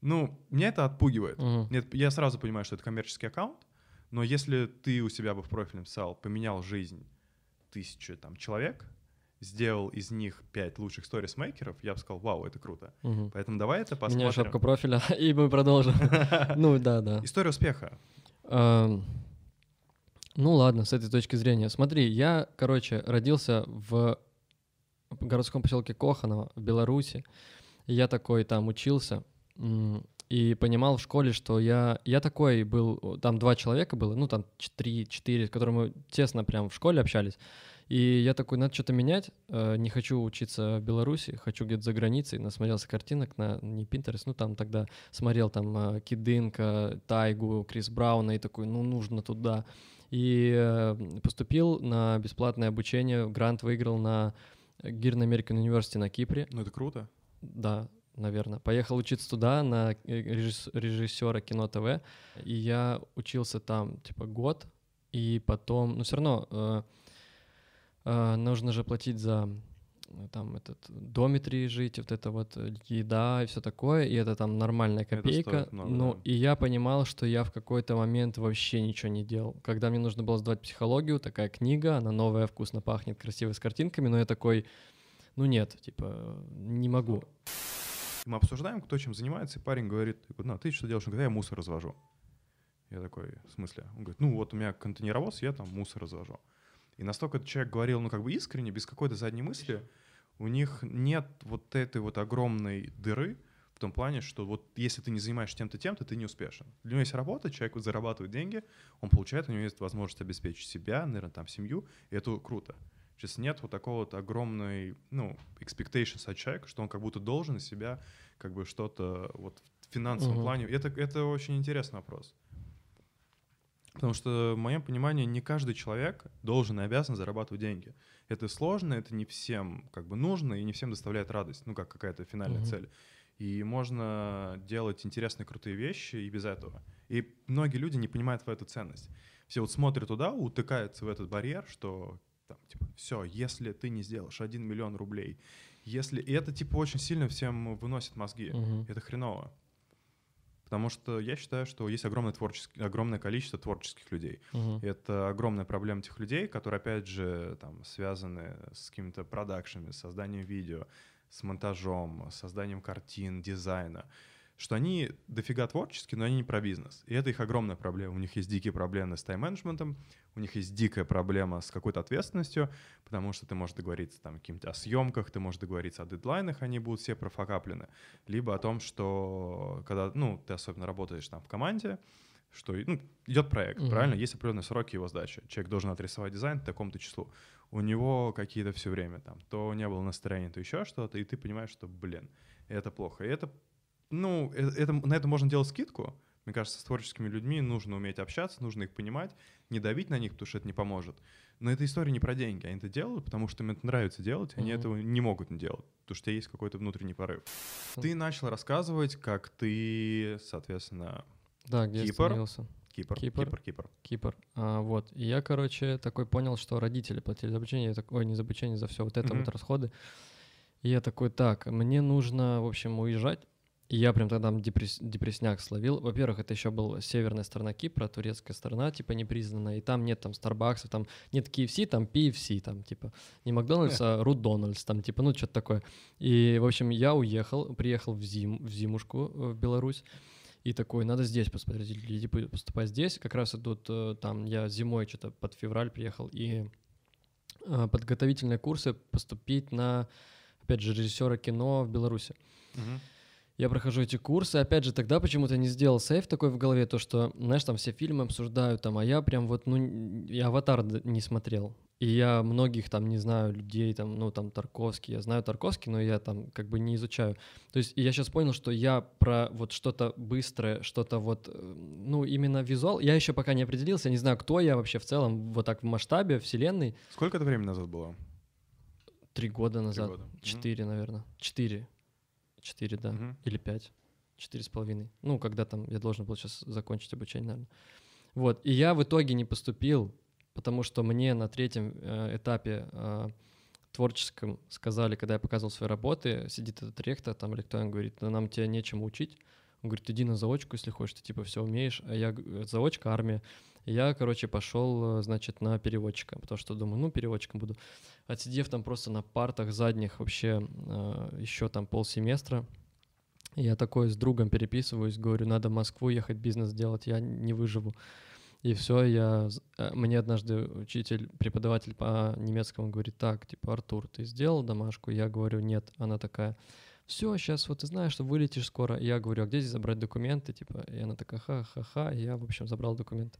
Ну, меня это отпугивает. Мгм. Нет, я сразу понимаю, что это коммерческий аккаунт, но если ты у себя бы в профиле написал, поменял жизнь тысячи там человек, сделал из них 5 лучших сторис-мейкеров, я бы сказал, вау, это круто. Мгм. Поэтому давай это посмотрим. Меняю шапку профиля, [LAUGHS] и мы продолжим. [LAUGHS] Ну, да, да. История успеха. Ну ладно, с этой точки зрения. Смотри, я, короче, родился в городском поселке Коханово в Беларуси. Я такой там учился и понимал в школе, что я, я такой был, там два человека было, ну там три, четыре, с которыми мы тесно прям в школе общались. И я такой, надо что-то менять, э, не хочу учиться в Беларуси, хочу где-то за границей, насмотрелся картинок на, не Pinterest, ну там тогда смотрел там э, Кидынка, Тайгу, Крис Брауна и такой, ну нужно туда. И э, поступил на бесплатное обучение, грант выиграл на Гирн American University на Кипре, Ну, это круто. да, наверное. Поехал учиться туда на э, режисс- режиссера кино ТВ, и я учился там типа год, и потом, ну все равно э, э, нужно же платить за там этот дометрии жить, вот это вот э, еда и все такое, и это там нормальная копейка. много, ну, да. и я понимал, что я в какой-то момент вообще ничего не делал. Когда мне нужно было сдавать психологию, такая книга, она новая, вкусно пахнет, красиво с картинками, но я такой, ну нет, типа, не могу. Мы обсуждаем, кто чем занимается, и парень говорит, говорю, ну, а ты что делаешь? Он говорит, я мусор развожу. Я такой, в смысле? Он говорит, ну вот у меня контейнеровоз, я там мусор развожу. И настолько этот человек говорил, ну как бы искренне, без какой-то задней мысли, у них нет вот этой вот огромной дыры в том плане, что вот если ты не занимаешься тем-то, тем-то, ты не успешен. Для него есть работа, человек вот зарабатывает деньги, он получает, у него есть возможность обеспечить себя, наверное, там семью, и это круто. Сейчас нет вот такого вот огромной, ну, expectations от человека, что он как будто должен из себя как бы что-то вот в финансовом Мгм. плане. Это, это очень интересный вопрос. Потому что, в моем понимании, не каждый человек должен и обязан зарабатывать деньги. Это сложно, это не всем как бы нужно и не всем доставляет радость, ну, как какая-то финальная Мгм. цель. И можно делать интересные, крутые вещи и без этого. И многие люди не понимают в эту ценность. Все вот смотрят туда, утыкаются в этот барьер, что там, типа, все, если ты не сделаешь 1 миллион рублей, если... И это, типа, очень сильно всем выносит мозги. Мгм. Это хреново. Потому что я считаю, что есть огромное, творческий, огромное количество творческих людей. Мгм. Это огромная проблема тех людей, которые, опять же, там, связаны с какими-то продакшами, созданием видео, с монтажом, созданием картин, дизайна, что они дофига творческие, но они не про бизнес. И это их огромная проблема. У них есть дикие проблемы с тайм-менеджментом, у них есть дикая проблема с какой-то ответственностью, потому что ты можешь договориться там каким-то о съемках, ты можешь договориться о дедлайнах, они будут все профокаплены. Либо о том, что когда, ну, ты особенно работаешь там в команде, что ну, идет проект, Мгм. правильно? Есть определенные сроки его сдачи. Человек должен отрисовать дизайн такому-то числу. У него какие-то все время там, то не было настроения, то еще что-то, и ты понимаешь, что, блин, это плохо. И это, ну, э- это, на это можно делать скидку. Мне кажется, с творческими людьми нужно уметь общаться, нужно их понимать, не давить на них, потому что это не поможет. Но эта история не про деньги. Они это делают, потому что им это нравится делать, они Мгм. этого не могут не делать, потому что есть какой-то внутренний порыв. Ты начал рассказывать, как ты, соответственно, Да, где Кипр. остановился? Кипр, Кипр. Кипр, Кипр. Кипр. А, вот. И я, короче, такой понял, что родители платили за обучение. Я такой, ой, не за обучение, за все вот это Мгм. вот расходы. И я такой, так, мне нужно, в общем, уезжать. И я прям тогда депресс- депрессняк словил. Во-первых, это еще была северная сторона Кипра, турецкая сторона, типа, непризнанная. И там нет там Старбаксов, там нет KFC, там PFC, там, типа, не Макдональдс, а Рудональдс, там, типа, ну, что-то такое. И, в общем, я уехал, приехал в, зим, в зимушку э, в Беларусь. И такой, надо здесь посмотреть, типа, поступать здесь. Как раз идут э, там, я зимой что-то под февраль приехал, и э, подготовительные курсы поступить на, опять же, режиссера кино в Беларуси. Мгм. Я прохожу эти курсы, опять же, тогда почему-то не сделал сейф такой в голове, то, что, знаешь, там все фильмы обсуждают, там, а я прям вот, ну, я «Аватар» не смотрел. И я многих там не знаю людей, там, ну, там, Тарковский, я знаю Тарковский, но я там как бы не изучаю. То есть я сейчас понял, что я про вот что-то быстрое, что-то вот, э, ну, именно визуал, я еще пока не определился, не знаю, кто я вообще в целом, вот так в масштабе вселенной, Сколько это времени назад было? три года Три назад, года. Мгм. четыре, наверное, четыре, четыре, да. Мгм. или 5, 4,5. Ну, когда там я должен был сейчас закончить обучение, наверное. Вот, и я в итоге не поступил, потому что мне на третьем э, этапе э, творческом сказали, когда я показывал свои работы, сидит этот ректор там или кто, он говорит, да нам тебя нечему учить. Он говорит, иди на заочку, если хочешь, ты типа все умеешь. А я, заочка, армия. И я, короче, пошел, э, значит, на переводчика, потому что думаю, ну, переводчиком буду. Отсидев там просто на партах задних вообще еще там полсеместра, я такой с другом переписываюсь, говорю, надо в Москву ехать, бизнес делать, я не выживу. И все, я... э, Мне однажды учитель, преподаватель по немецкому говорит, так, типа, Артур, ты сделал домашку? Я говорю, нет. Она такая, все, сейчас вот ты знаешь, что вылетишь скоро. И я говорю, а где здесь забрать документы? Типа, и она такая, ха-ха-ха. Я, в общем, забрал документы.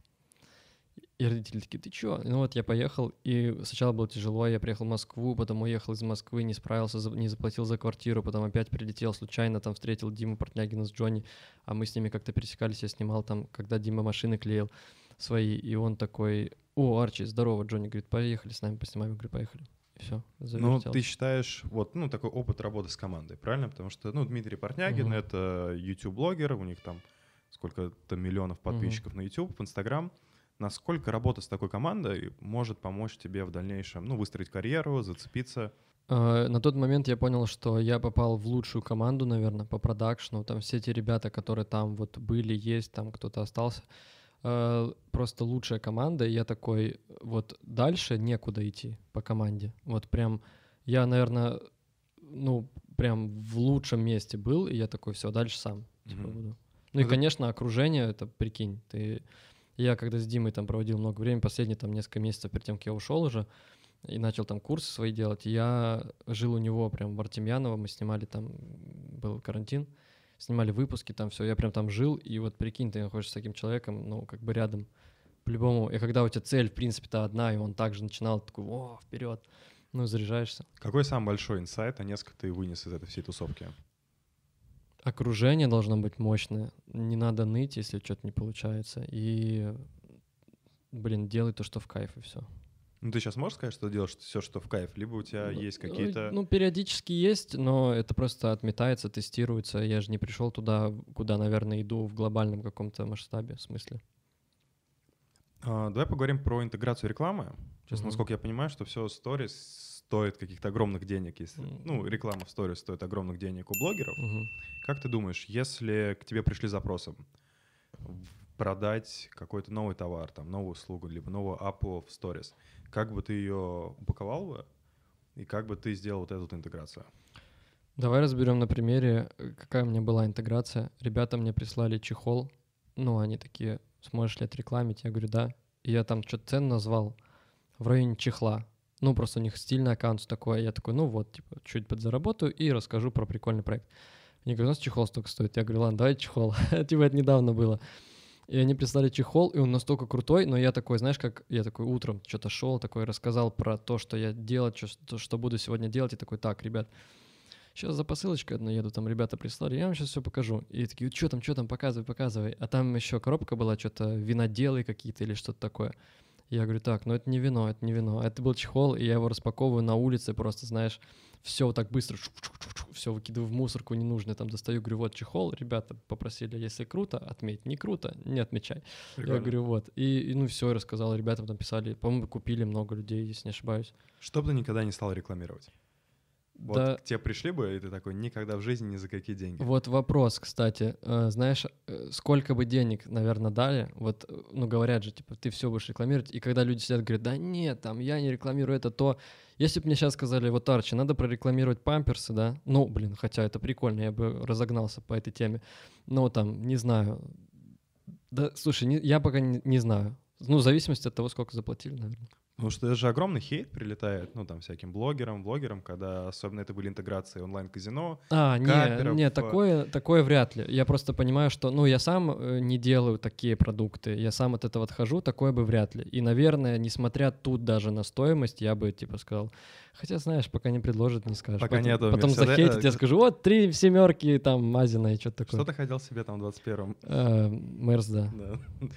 И родители такие, ты чё? Ну вот я поехал, и сначала было тяжело, я приехал в Москву, потом уехал из Москвы, не справился, не заплатил за квартиру, потом опять прилетел случайно, там встретил Диму Портнягина с Джонни, а мы с ними как-то пересекались, я снимал там, когда Дима машины клеил свои, и он такой, о, Арчи, здорово, Джонни, говорит, поехали с нами поснимаем, я говорю, поехали. И все, Ну, ты считаешь, вот, ну, такой опыт работы с командой, правильно? Потому что, ну, Дмитрий Портнягин — Мгм. это YouTube-блогер, у них там сколько-то миллионов подписчиков на YouTube, в Instagram. Насколько работа с такой командой может помочь тебе в дальнейшем, ну, выстроить карьеру, зацепиться? Э, На тот момент я понял, что я попал в лучшую команду, наверное, по продакшну. Там все те ребята, которые там вот были, есть, там кто-то остался. Э, Просто лучшая команда. И я такой, вот дальше некуда идти по команде. Вот прям я, наверное, ну, прям в лучшем месте был, и я такой, все, дальше сам. Типа, Мгм. буду. Ну и, Это- конечно, окружение, это прикинь, ты... Я когда с Димой там проводил много времени, последние там несколько месяцев перед тем, как я ушел уже, и начал там курсы свои делать, я жил у него прям в Артемьяново, мы снимали там, был карантин, снимали выпуски там, все, я прям там жил, и вот прикинь, ты находишься с таким человеком, ну, как бы рядом, по-любому, и когда у тебя цель, в принципе-то одна, и он также начинал, такой, о, вперед, ну, заряжаешься. Какой самый большой инсайт, а несколько ты вынес из этой всей тусовки? окружение должно быть мощное. Не надо ныть, если что-то не получается. И, блин, делай то, что в кайф, и все. Ну, ты сейчас можешь сказать, что делаешь все, что в кайф, либо у тебя есть какие-то... Ну, периодически есть, но это просто отметается, тестируется. Я же не пришел туда, куда, наверное, иду в глобальном каком-то масштабе, в смысле. А, давай поговорим про интеграцию рекламы. Сейчас, Мгм. насколько я понимаю, что все сторис стоит каких-то огромных денег. Если, М. ну, реклама в сторис стоит огромных денег у блогеров. Мгм. Как ты думаешь, если к тебе пришли запросом продать какой-то новый товар, там, новую услугу, либо новую апу в сторис, как бы ты ее упаковал бы и как бы ты сделал вот эту интеграцию? Давай разберем на примере, какая у меня была интеграция. Ребята мне прислали чехол. Ну, они такие, сможешь ли отрекламить? Я говорю, да. И я там что-то цену назвал в районе чехла. Ну, просто у них стильный аккаунт такой. Я такой, ну вот, типа, чуть подзаработаю и расскажу про прикольный проект. Они говорят, у нас чехол столько стоит. Я говорю, ладно, давай чехол. [LAUGHS] типа, это недавно было. И они прислали чехол, и он настолько крутой, но я такой, знаешь, как я такой утром что-то шел, такой рассказал про то, что я делать, что, что буду сегодня делать, и такой, так, ребят, сейчас за посылочкой одну еду, там ребята прислали, я вам сейчас все покажу. И такие, что там, что там, показывай, показывай. А там еще коробка была, что-то виноделы какие-то или что-то такое. Я говорю, так, ну это не вино, это не вино. Это был чехол, и я его распаковываю на улице, просто, знаешь, все так быстро, все выкидываю в мусорку ненужное, там достаю, говорю, вот чехол, ребята попросили, если круто, отметь, не круто, не отмечай. Я говорю, вот. И, и, ну все, рассказал, ребятам там писали, по-моему, купили много людей, если не ошибаюсь. Что бы ты никогда не стал рекламировать? Вот Да. к тебе пришли бы, и ты такой, никогда в жизни ни за какие деньги. Вот вопрос, кстати. Э, Знаешь, э, сколько бы денег, наверное, дали? Вот, э, ну, говорят же, типа, ты все будешь рекламировать. И когда люди сидят, говорят, да нет, там, я не рекламирую это, то... Если бы мне сейчас сказали, вот, Арчи, надо прорекламировать памперсы, да? Ну, блин, хотя это прикольно, я бы разогнался по этой теме. Ну, там, не знаю. Да, слушай, не- я пока не, не знаю. Ну, в зависимости от того, сколько заплатили, наверное. Потому что это же огромный хейт прилетает, ну, там, всяким блогерам, блогерам, когда особенно это были интеграции онлайн-казино. А, не, не, э. такое, такое вряд ли. Я просто понимаю, что, ну, я сам э, не делаю такие продукты, я сам от этого отхожу, такое бы вряд ли. И, наверное, несмотря тут даже на стоимость, я бы, типа, сказал, хотя, знаешь, пока не предложит, не скажешь. Пока потом, нету Потом захейтит, я э, скажу, вот, три семерки, там, Мазина и что-то такое. Что ты хотел себе там в 21-м? Э, Мерс. Да. [LAUGHS]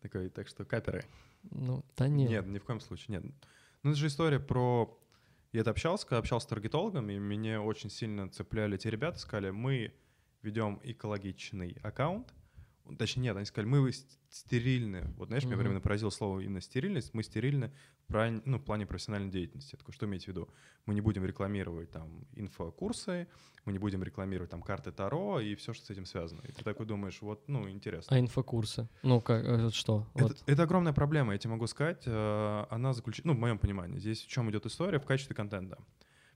Такой, так что каперы. Ну, да нет. Нет, ни в коем случае, нет. Ну, это же история про... Я общался, общался с таргетологами, меня очень сильно цепляли те ребята, сказали, мы ведем экологичный аккаунт. Точнее, нет, они сказали, мы стерильны. Вот, знаешь, меня Мгм. временно поразило слово именно стерильность. Мы стерильны в, прань- ну, в плане профессиональной деятельности. Я такой, что иметь в виду? Мы не будем рекламировать там инфокурсы, мы не будем рекламировать там карты Таро и все, что с этим связано. И ты такой думаешь, вот, ну, интересно. А инфокурсы? Ну, как, э, вот что? Это, Вот. это огромная проблема, я тебе могу сказать. Э, Она заключена, ну, в моем понимании, здесь в чем идет история в качестве контента.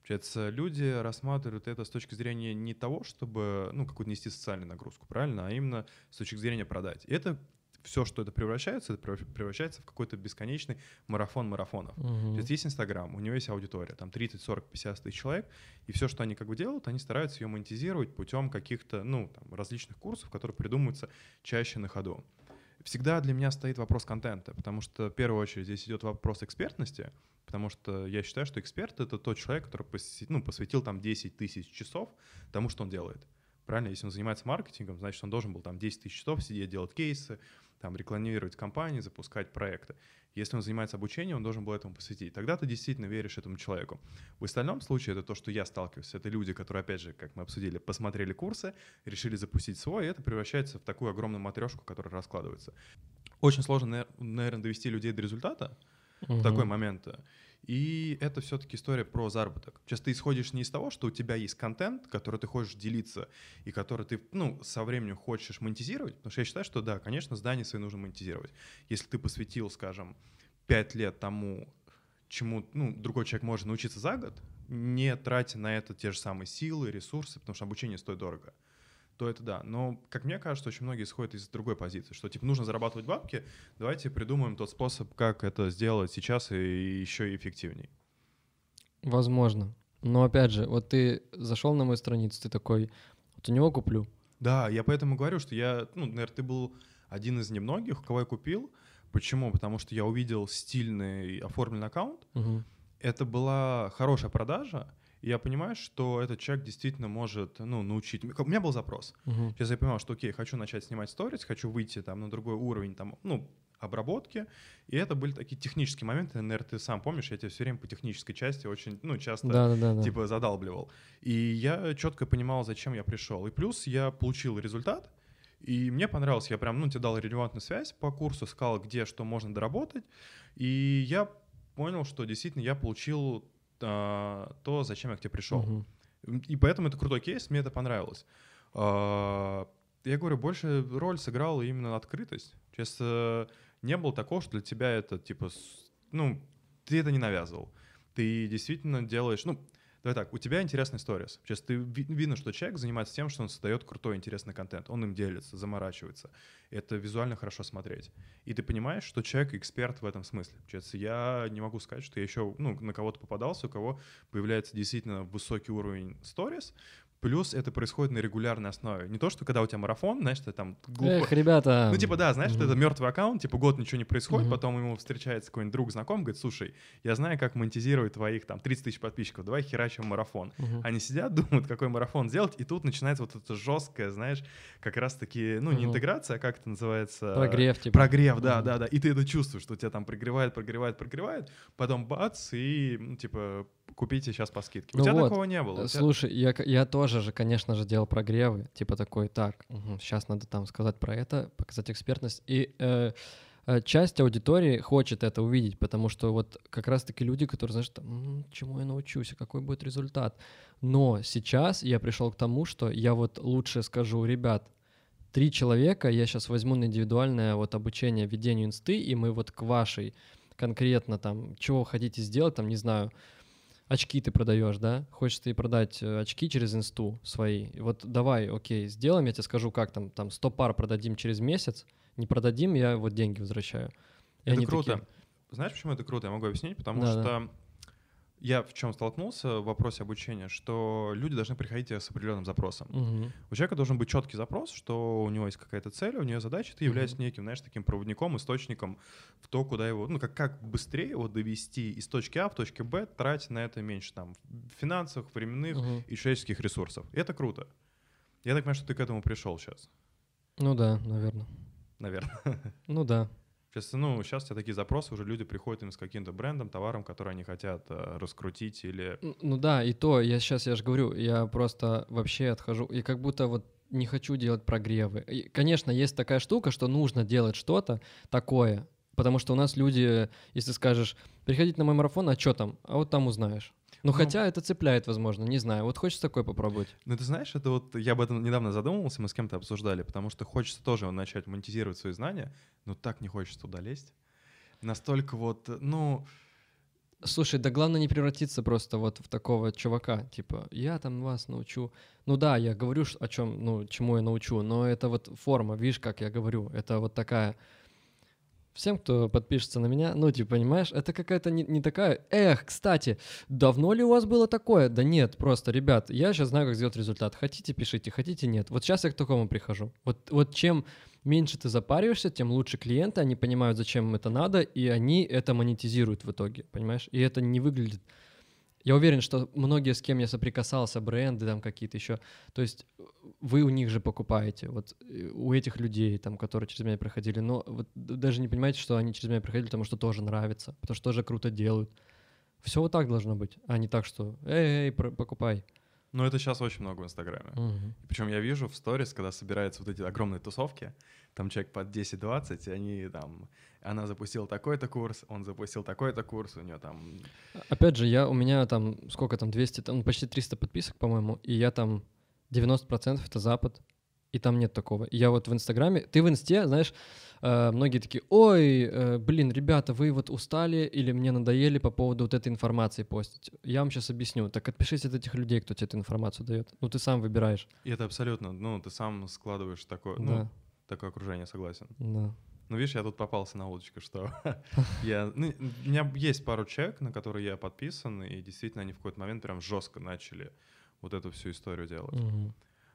Получается, люди рассматривают это с точки зрения не того, чтобы, ну, какую-то нести социальную нагрузку, правильно, а именно с точки зрения продать. И это все, что это превращается, это прев- превращается в какой-то бесконечный марафон марафонов. Мгм. То есть есть Инстаграм, у него есть аудитория, там 30, 40, 50 тысяч человек, и все, что они как бы делают, они стараются ее монетизировать путем каких-то, ну, там, различных курсов, которые придумываются чаще на ходу. Всегда для меня стоит вопрос контента, потому что в первую очередь здесь идет вопрос экспертности, потому что я считаю, что эксперт — это тот человек, который поси- ну, посвятил там 10 тысяч часов тому, что он делает. Правильно? Если он занимается маркетингом, значит, он должен был там 10 тысяч часов сидеть, делать кейсы, там, рекламировать компании, запускать проекты. Если он занимается обучением, он должен был этому посвятить. Тогда ты действительно веришь этому человеку. В остальном случае это то, что я сталкиваюсь. Это люди, которые, опять же, как мы обсудили, посмотрели курсы, решили запустить свой, и это превращается в такую огромную матрешку, которая раскладывается. Очень сложно, наверное, довести людей до результата, в такой момент. И это все-таки история про заработок. Сейчас ты исходишь не из того, что у тебя есть контент, который ты хочешь делиться, и который ты, ну, со временем хочешь монетизировать, потому что я считаю, что да, конечно, здания свои нужно монетизировать. Если ты посвятил, скажем, 5 лет тому, чему, ну, другой человек может научиться за год, не тратя на это те же самые силы, ресурсы, потому что обучение стоит дорого то это да. Но, как мне кажется, очень многие исходят из другой позиции, что, типа, нужно зарабатывать бабки, давайте придумаем тот способ, как это сделать сейчас и еще и эффективней. Возможно. Но, опять же, вот ты зашел на мою страницу, ты такой, вот у него куплю. Да, я поэтому говорю, что я, ну, наверное, ты был один из немногих, кого я купил. Почему? Потому что я увидел стильный оформленный аккаунт. Угу. Это была хорошая продажа, и я понимаю, что этот человек действительно может, ну, научить. У меня был запрос. Uh-huh. Сейчас я понимал, что, окей, хочу начать снимать сторис, хочу выйти там на другой уровень, там, ну, обработки. И это были такие технические моменты. Наверное, ты сам помнишь, я тебе все время по технической части очень, ну, часто, да, да, да, типа, задалбливал. И я четко понимал, зачем я пришел. И плюс я получил результат, и мне понравилось, я прям, ну, тебе дал релевантную связь по курсу, сказал, где что можно доработать. И я понял, что действительно я получил то, зачем я к тебе пришел. Угу. И поэтому это крутой кейс, мне это понравилось. А, я говорю, больше роль сыграла именно открытость. Честно, не было такого, что для тебя это типа, ну, ты это не навязывал. Ты действительно делаешь, ну, Давай так, у тебя интересный сторис. Сейчас ты видно, что человек занимается тем, что он создает крутой, интересный контент. Он им делится, заморачивается. Это визуально хорошо смотреть. И ты понимаешь, что человек эксперт в этом смысле. Сейчас я не могу сказать, что я еще ну, на кого-то попадался, у кого появляется действительно высокий уровень сторис, Плюс это происходит на регулярной основе. Не то, что когда у тебя марафон, знаешь, ты там глупо... Эх, ребята! Ну, типа, да, знаешь, mm-hmm. что это мертвый аккаунт, типа, год ничего не происходит, mm-hmm. потом ему встречается какой-нибудь друг, знаком, говорит, слушай, я знаю, как монетизировать твоих там 30 тысяч подписчиков, давай херачим марафон. Mm-hmm. Они сидят, [LAUGHS] думают, какой марафон сделать, и тут начинается вот это жесткое, знаешь, как раз-таки, ну, не интеграция, а как это называется? Прогрев, типа. Прогрев, да, да, да. И ты это чувствуешь, что тебя там прогревает, прогревает, прогревает, потом бац, и, ну, типа, купите сейчас по скидке. Ну У тебя вот. такого не было. Слушай, я, я тоже же, конечно же, делал прогревы, типа такой, так, угу, сейчас надо там сказать про это, показать экспертность. И э, э, часть аудитории хочет это увидеть, потому что вот как раз-таки люди, которые, знаешь, там, чему я научусь, а какой будет результат. Но сейчас я пришел к тому, что я вот лучше скажу, ребят, три человека, я сейчас возьму на индивидуальное вот обучение ведению инсты, и мы вот к вашей конкретно там, чего хотите сделать, там, не знаю, очки ты продаешь, да? Хочешь ты продать э, очки через инсту свои. И вот давай, окей, сделаем, я тебе скажу, как там, там 100 пар продадим через месяц. Не продадим, я вот деньги возвращаю. И это круто. Такие... Знаешь, почему это круто? Я могу объяснить, потому да, что да я в чем столкнулся в вопросе обучения, что люди должны приходить с определенным запросом. Угу. У человека должен быть четкий запрос, что у него есть какая-то цель, у него задача, ты являешься неким, знаешь, таким проводником, источником в то, куда его, ну, как, как быстрее его довести из точки А в точке Б, тратить на это меньше там финансовых, временных угу. и человеческих ресурсов. И это круто. Я так понимаю, что ты к этому пришел сейчас. Ну да, наверное. Наверное. Ну да. Сейчас, ну, сейчас у тебя такие запросы, уже люди приходят им с каким-то брендом, товаром, который они хотят э, раскрутить или... Ну да, и то, я сейчас, я же говорю, я просто вообще отхожу, и как будто вот не хочу делать прогревы. И, конечно, есть такая штука, что нужно делать что-то такое, потому что у нас люди, если скажешь, приходите на мой марафон, а что там? А вот там узнаешь. Ну, ну, хотя это цепляет, возможно, не знаю. Вот хочется такое попробовать. Ну, ты знаешь, это вот я об этом недавно задумывался, мы с кем-то обсуждали, потому что хочется тоже начать монетизировать свои знания, но так не хочется туда лезть. Настолько вот, ну... Слушай, да главное не превратиться просто вот в такого чувака, типа, я там вас научу. Ну да, я говорю о чем, ну, чему я научу, но это вот форма, видишь, как я говорю, это вот такая всем, кто подпишется на меня, ну, типа, понимаешь, это какая-то не, не такая, эх, кстати, давно ли у вас было такое? Да нет, просто, ребят, я сейчас знаю, как сделать результат. Хотите, пишите, хотите, нет. Вот сейчас я к такому прихожу. Вот, вот чем меньше ты запариваешься, тем лучше клиенты, они понимают, зачем им это надо, и они это монетизируют в итоге, понимаешь? И это не выглядит я уверен, что многие, с кем я соприкасался, бренды там какие-то еще, то есть вы у них же покупаете, вот э, у этих людей, там, которые через меня проходили, но вот даже не понимаете, что они через меня проходили, потому что тоже нравится, потому что тоже круто делают. Все вот так должно быть, а не так, что «эй, эй, покупай». Но это сейчас очень много в Инстаграме. Мгм. Причем я вижу в сторис, когда собираются вот эти огромные тусовки, там человек под 10-20, и они там, она запустила такой-то курс, он запустил такой-то курс, у нее там... Опять же, я, у меня там, сколько там, 200, там, ну, почти 300 подписок, по-моему, и я там 90% это Запад, и там нет такого. И я вот в Инстаграме, ты в Инсте, знаешь, э, многие такие, ой, э, блин, ребята, вы вот устали или мне надоели по поводу вот этой информации постить. Я вам сейчас объясню. Так отпишись от этих людей, кто тебе эту информацию дает. Ну, ты сам выбираешь. И это абсолютно, ну, ты сам складываешь такое, Да, ну, такое окружение, согласен. да. Ну, видишь, я тут попался на удочку, что [LAUGHS] я... Ну, у меня есть пару человек, на которые я подписан, и действительно они в какой-то момент прям жестко начали вот эту всю историю делать.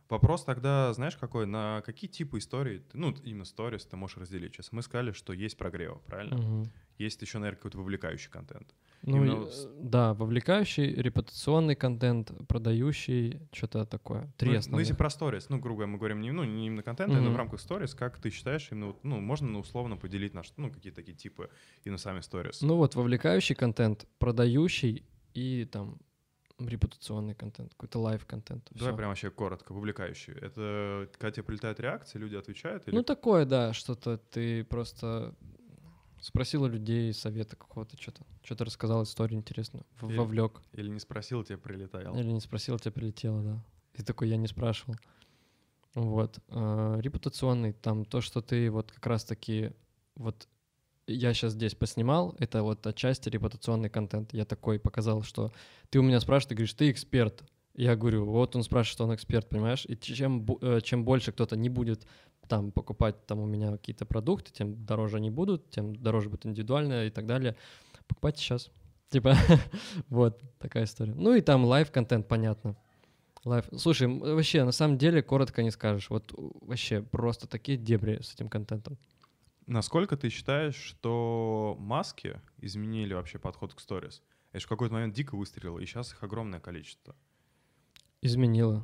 Вопрос тогда, знаешь, какой? На какие типы историй, ну, именно сторис ты можешь разделить? Сейчас мы сказали, что есть прогрев, правильно? Мгм. Есть еще, наверное, какой-то вовлекающий контент. Ну, Именно и, э, да, вовлекающий, репутационный контент, продающий, что-то такое. Три ну, ну, основных. если про сторис, ну, грубо мы говорим не, ну, не именно контент, а Мгм. в рамках сторис, как ты считаешь, именно, ну, можно ну, условно поделить наш, ну, какие-то такие типы и на сами сторис? Ну вот, вовлекающий контент, продающий и там репутационный контент, какой-то live-контент. Давай прям вообще коротко, вовлекающий. Это когда тебе прилетают реакции, люди отвечают? Или... Ну такое, да, что-то ты просто спросил у людей совета какого-то, что-то, что-то рассказал историю интересную, Или- вовлек. Или не спросил, тебе прилетал? Или не спросил, тебе прилетело, да. И такой, я не спрашивал. Вот. а, Репутационный, там то, что ты вот как раз-таки, вот я сейчас здесь поснимал, это вот отчасти репутационный контент. Я такой показал, что ты у меня спрашиваешь, ты говоришь, ты эксперт. Я говорю, вот он спрашивает, что он эксперт, понимаешь? И чем, э, чем больше кто-то не будет там покупать там у меня какие-то продукты, тем дороже они будут, тем дороже будет индивидуально и так далее. Покупайте сейчас. Типа, [LAUGHS] вот такая история. Ну и там live-контент, понятно. Live. Слушай, вообще, на самом деле, коротко не скажешь. Вот вообще просто такие дебри с этим контентом. Насколько ты считаешь, что маски изменили вообще подход к сторис? Это же в какой-то момент дико выстрелило, и сейчас их огромное количество. Изменило.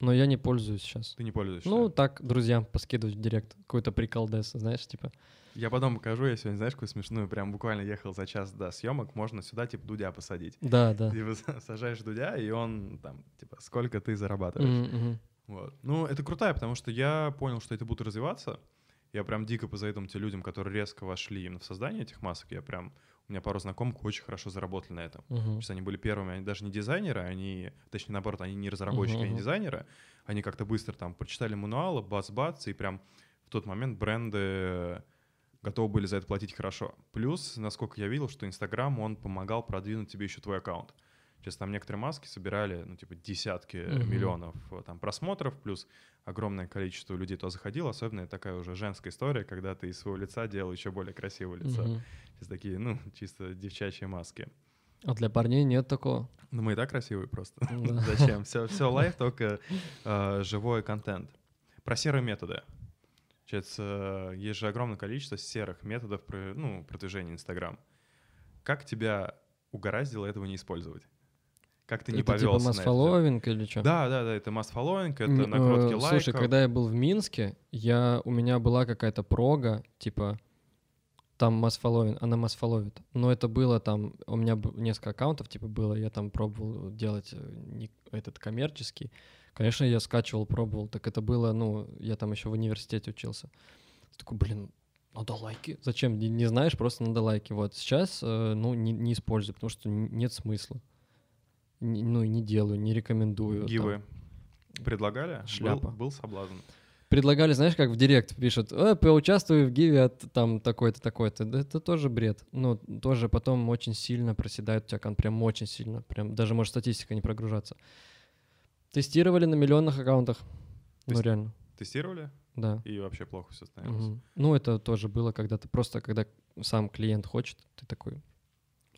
Но я не пользуюсь сейчас. Ты не пользуешься? Ну, так, друзьям поскидывать в директ. Какой-то прикол знаешь, типа. Я потом покажу, я сегодня, знаешь, какую смешную, прям буквально ехал за час до съемок, можно сюда, типа, Дудя посадить. Да, да. Типа, [LAUGHS] сажаешь Дудя, и он там, типа, сколько ты зарабатываешь. Мгм. Вот. Ну, это крутая, потому что я понял, что это будет развиваться. Я прям дико позавидовал тем людям, которые резко вошли именно в создание этих масок. Я прям... У меня пару знакомых очень хорошо заработали на этом. Мгм. Потому что они были первыми, они даже не дизайнеры, они, точнее, наоборот, они не разработчики, Мгм, они дизайнеры. Они как-то быстро там прочитали мануалы, бац-бац, и прям в тот момент бренды готовы были за это платить хорошо. Плюс, насколько я видел, что Инстаграм, он помогал продвинуть тебе еще твой аккаунт. Сейчас там некоторые маски собирали, ну, типа, десятки Мгм. миллионов э, там просмотров, плюс огромное количество людей туда заходило. Особенно такая уже женская история, когда ты из своего лица делал еще более красивое лицо. Мгм. Сейчас такие, ну, чисто девчачьи маски. А для парней нет такого. Ну, мы и так красивые просто. Да. [LAUGHS] Зачем? Все, все live, только э, живой контент. Про серые методы. Сейчас есть же огромное количество серых методов про, ну, продвижения Инстаграм. Как тебя угораздило этого не использовать? Как ты не это типа повелся это? масс-фолловинг или что? Да, да, да, это масс-фолловинг, это накрутки лайков. Слушай, когда я был в Минске, я, у меня была какая-то прога, типа, там масс-фолловинг, она масс-фолловит. Но это было там, у меня несколько аккаунтов, типа, было, я там пробовал делать э, не- этот коммерческий. Конечно, я скачивал, пробовал, так это было, ну, я там еще в университете учился. Такой, блин, надо лайки. Зачем? Не, не знаешь, просто надо лайки. Вот сейчас, э, ну, не, не использую, потому что нет смысла. Ну, и не делаю, не рекомендую. там. Гивы предлагали? Был- Шляпа. Был, соблазн. Предлагали, знаешь, как в директ пишут, э, поучаствуй в гиве от там такой-то, такой-то. Да это тоже бред. Ну, тоже потом очень сильно проседает у тебя аккаунт, прям очень сильно. Прям даже может статистика не прогружаться. Тестировали на миллионных аккаунтах. Ну, Тест- реально, Тестировали? да. И вообще плохо все становилось. Мгм. Ну, это тоже было, когда ты просто, когда сам клиент хочет, ты такой,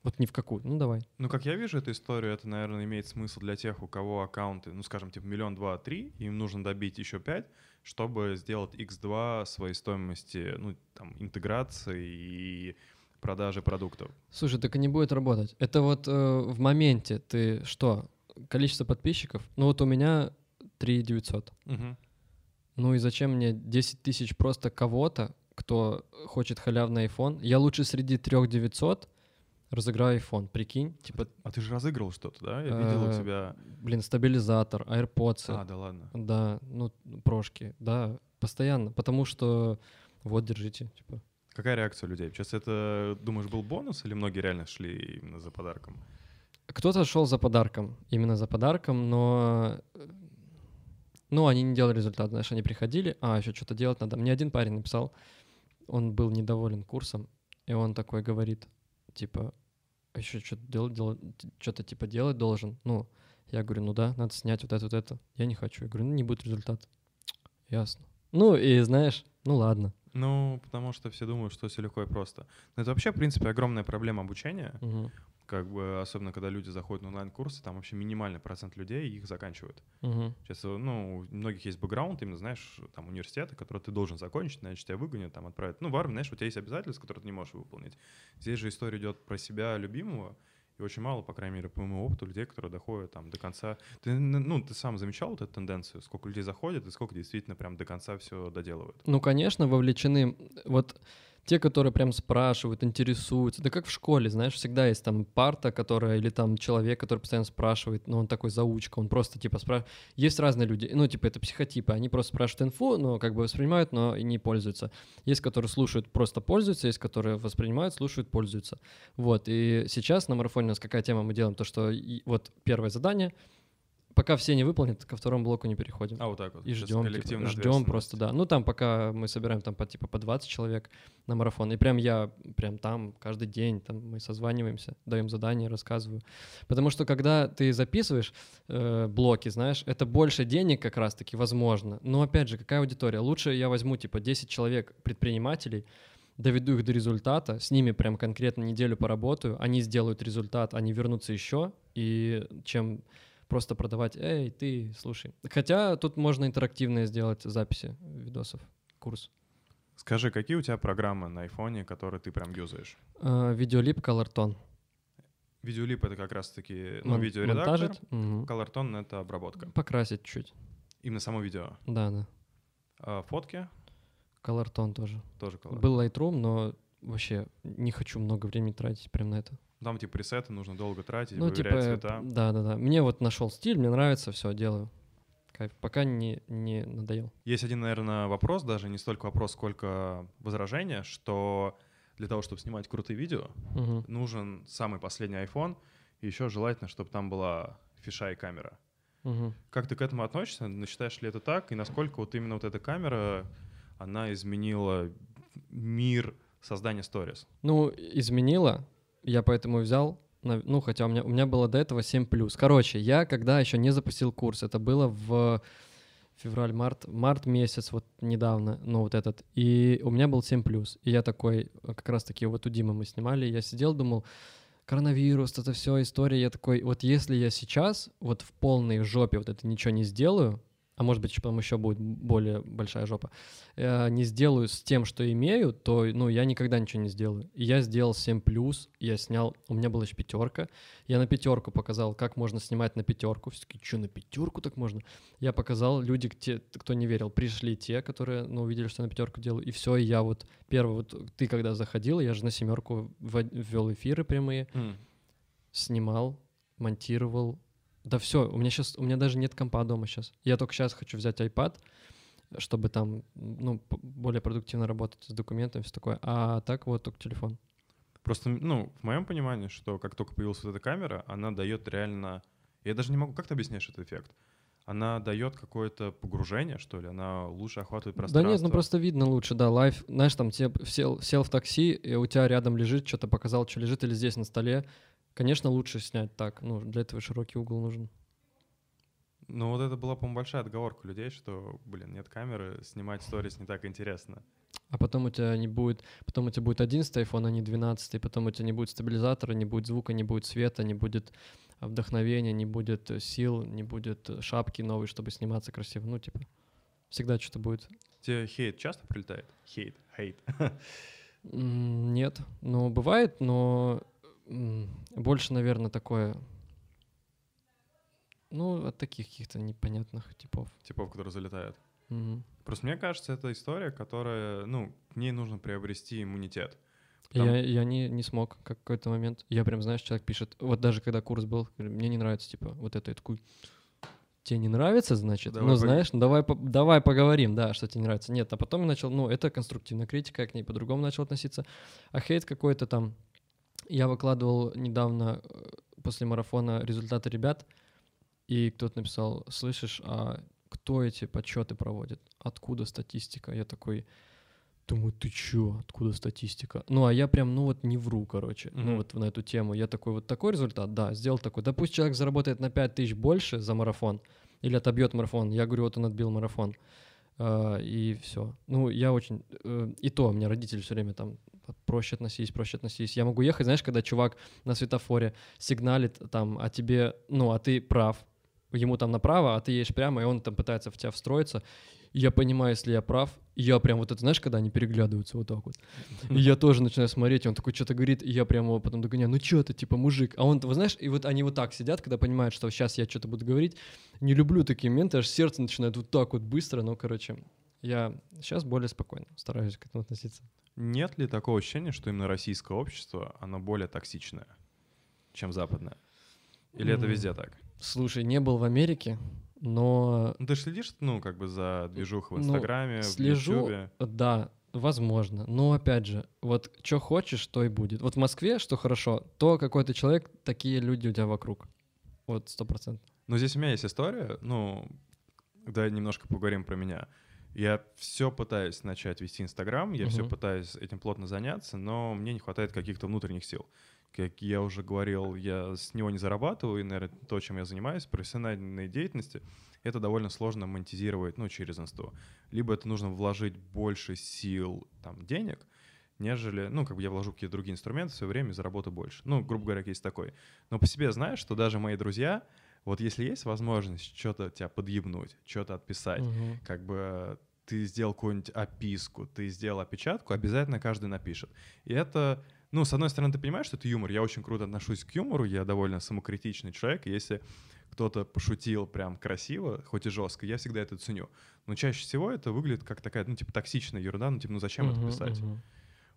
вот ни в какую, ну давай. Ну, как я вижу эту историю, это, наверное, имеет смысл для тех, у кого аккаунты, ну, скажем, типа миллион, два, три, им нужно добить еще пять, чтобы сделать x2 своей стоимости, ну, там, интеграции и продажи продуктов. Слушай, так и не будет работать. Это вот э, в моменте ты что, количество подписчиков? Ну вот у меня 3 900. Мгм. Ну и зачем мне 10 тысяч просто кого-то, кто хочет халявный iPhone? Я лучше среди 3 900 разыграю iPhone, прикинь, типа, А ты же разыгрывал что-то, да? Я видел у Э, тебя... блин, стабилизатор, AirPods, А, да ладно. да, ну, прошки, да, постоянно, потому что вот, держите, типа. Какая реакция людей? Сейчас это, думаешь, был бонус или многие реально шли именно за подарком? Кто-то шел за подарком, именно за подарком, но ну, они не делали результат, знаешь, они приходили, а, еще что-то делать надо. Мне один парень написал, он был недоволен курсом, и он такой говорит, типа, еще что-то делать, делать, что-то типа делать должен. Ну, я говорю, ну да, надо снять вот это, вот это. Я не хочу. Я говорю, ну не будет результата. Ясно. Ну и знаешь, ну ладно. Ну, потому что все думают, что все легко и просто. Но это вообще, в принципе, огромная проблема обучения. Мгм. Как бы, особенно когда люди заходят на онлайн-курсы, там вообще минимальный процент людей их заканчивают. Мгм. Сейчас, ну, у многих есть бэкграунд, именно, знаешь, там университеты, которые ты должен закончить, иначе тебя выгонят, там отправят. Ну, в армии, знаешь, у тебя есть обязательства, которые ты не можешь выполнить. Здесь же история идет про себя любимого, и очень мало, по крайней мере, по моему опыту, людей, которые доходят там до конца. Ты, ну, ты сам замечал вот эту тенденцию, сколько людей заходит и сколько действительно прям до конца все доделывают? Ну, конечно, вовлечены вот те, которые прям спрашивают, интересуются. Да как в школе, знаешь, всегда есть там парта, которая, или там человек, который постоянно спрашивает, но он такой заучка, он просто типа спрашивает. Есть разные люди, ну, типа это психотипы, они просто спрашивают инфу, но как бы воспринимают, но и не пользуются. Есть, которые слушают, просто пользуются, есть, которые воспринимают, слушают, пользуются. Вот, и сейчас на марафоне у нас какая тема мы делаем? То, что и- вот первое задание, пока все не выполнят, ко второму блоку не переходим. А вот так вот. И ждем, коллективная ждем просто, да. Ну там пока мы собираем там по типа по 20 человек на марафон, и прям я прям там каждый день там мы созваниваемся, даем задания, рассказываю, потому что когда ты записываешь э, блоки, знаешь, это больше денег как раз-таки возможно. Но опять же, какая аудитория? Лучше я возьму типа 10 человек предпринимателей, доведу их до результата, с ними прям конкретно неделю поработаю, они сделают результат, они вернутся еще, и чем просто продавать, эй, ты, слушай. Хотя тут можно интерактивные сделать записи видосов, курс. Скажи, какие у тебя программы на айфоне, которые ты прям юзаешь? Э, Видеолип Colorton. Видеолип — это как раз-таки, ну, Мон- видеоредактор. мгм. Колортон — это обработка. Покрасить чуть. Именно само видео. Да, да. А фотки Colorton тоже. тоже колор. Был Lightroom, но вообще не хочу много времени тратить прям на это. Там типа пресеты нужно долго тратить, ну, типа, цвета. да, да, да. Мне вот нашел стиль, мне нравится, все, делаю. Кайф. Пока не, не надоел. Есть один, наверное, вопрос, даже не столько вопрос, сколько возражение, что для того, чтобы снимать крутые видео, Мгм. нужен самый последний iPhone, и еще желательно, чтобы там была фиша и камера. Мгм. Как ты к этому относишься? Считаешь ли это так? И насколько вот именно вот эта камера, она изменила мир создания сторис? Ну, изменила, я поэтому взял. Ну, хотя у меня, у меня было до этого 7+. Короче, я когда еще не запустил курс, это было в февраль-март, март месяц, вот недавно, ну, вот этот, и у меня был 7+. И я такой, э, как раз-таки вот у Димы мы снимали, я сидел, думал, коронавирус, это все история, я такой, вот если я сейчас вот в полной жопе вот это ничего не сделаю, а может быть, потом еще будет более большая жопа, э, не сделаю с тем, что имею, то, ну, я никогда ничего не сделаю. И я сделал 7+, я снял, у меня была еще пятерка, я на пятерку показал, как можно снимать на пятерку. Все таки что, на пятерку так можно? Я показал, люди, те, кто не верил, пришли те, которые, ну, увидели, что я на пятерку делаю, и все, и я вот, первый, вот ты когда заходил, я же на семерку ввел эфиры прямые, снимал, монтировал. Да все, у меня сейчас, у меня даже нет компа дома сейчас. Я только сейчас хочу взять iPad, чтобы там, ну, более продуктивно работать с документами, все такое. А так вот только телефон. Просто, ну, в моем понимании, что как только появилась вот эта камера, она дает реально... Я даже не могу... Как ты объясняешь этот эффект? Она дает какое-то погружение, что ли? Она лучше охватывает Да пространство? нет, ну просто видно лучше, да, live. Знаешь, там тебе сел, сел в такси, и у тебя рядом лежит, что-то показал, что лежит, или здесь на столе. Конечно, лучше снять так. Ну, для этого широкий угол нужен. Ну вот это была, по-моему, большая отговорка людей, что, блин, нет камеры, снимать сторис не так интересно. А потом у тебя не будет, потом у тебя будет 11 iPhone, а не 12, потом у тебя не будет стабилизатора, не будет звука, не будет света, не будет вдохновения, не будет э, сил, не будет э, шапки новой, чтобы сниматься красиво. Ну, типа, всегда что-то будет. Тебе хейт часто прилетает? Хейт, хейт. [LAUGHS] Нет, ну, бывает, но больше, наверное, такое, ну, от таких каких-то непонятных типов. Типов, которые залетают. Мгм. Просто мне кажется, это история, которая, ну, к ней нужно приобрести иммунитет. Потому- Я, я не, не смог как какой-то момент. Я прям, знаешь, человек пишет, вот даже когда курс был, мне не нравится, типа, вот это, я такой, тебе не нравится, значит? Давай ну, пог- знаешь, ну давай, по- давай поговорим, да, что тебе не нравится. Нет, а потом я начал, ну, это конструктивная критика, я к ней по-другому начал относиться. А хейт какой-то там, я выкладывал недавно э, после марафона результаты ребят, и кто-то написал, слышишь, а кто эти подсчеты проводит? Откуда статистика? Я такой, думаю, ты чё, откуда статистика? Ну, а я прям, ну вот не вру, короче, ну Мгм. вот на эту тему. Я такой, вот такой результат, да, сделал такой. Да пусть человек заработает на 5 тысяч больше за марафон или отобьет марафон. Я говорю, вот он отбил марафон. А, и все. Ну, я очень... э, и то, у меня родители все время там проще относись, проще относись. Я могу ехать, знаешь, когда чувак на светофоре сигналит там, а тебе, ну, а ты прав, ему там направо, а ты едешь прямо, и он там пытается в тебя встроиться. Я понимаю, если я прав, я прям вот это, знаешь, когда они переглядываются вот так вот. И я тоже начинаю смотреть, и он такой что-то говорит, и я прям его потом догоняю, ну что ты, типа, мужик. А он, вы знаешь, и вот они вот так сидят, когда понимают, что сейчас я что-то буду говорить. Не люблю такие моменты, аж сердце начинает вот так вот быстро, ну, короче, я сейчас более спокойно стараюсь к этому относиться. Нет ли такого ощущения, что именно российское общество, оно более токсичное, чем западное? Или это М. везде так? Слушай, не был в Америке, но Ну, ты же следишь, ну, как бы за движухой в Ну, Инстаграме, в слежу, Ютубе? Да, возможно. Но опять же, вот что хочешь, то и будет. Вот в Москве, что хорошо, то какой ты человек, такие люди у тебя вокруг. Вот сто процентов. Но здесь у меня есть история, ну, давай немножко поговорим про меня. Я все пытаюсь начать вести Инстаграм, я все Мгм. пытаюсь этим плотно заняться, но мне не хватает каких-то внутренних сил. Как я уже говорил, я с него не зарабатываю, и, наверное, то, чем я занимаюсь, профессиональной деятельности, это довольно сложно монетизировать, ну, через инсту. Либо это нужно вложить больше сил, там, денег, нежели, ну, как бы я вложу какие-то другие инструменты в свое время и заработаю больше. Ну, грубо говоря, есть такой. Но по себе знаю, что даже мои друзья, вот если есть возможность что-то тебя подъебнуть, что-то отписать, Мгм. как бы ты сделал какую-нибудь описку, ты сделал опечатку, обязательно каждый напишет. И это, ну, с одной стороны, ты понимаешь, что это юмор, я очень круто отношусь к юмору, я довольно самокритичный человек, если кто-то пошутил прям красиво, хоть и жестко, я всегда это ценю. Но чаще всего это выглядит как такая, ну, типа, токсичная ерунда, ну, типа, ну, зачем это Мгм, писать? мгм.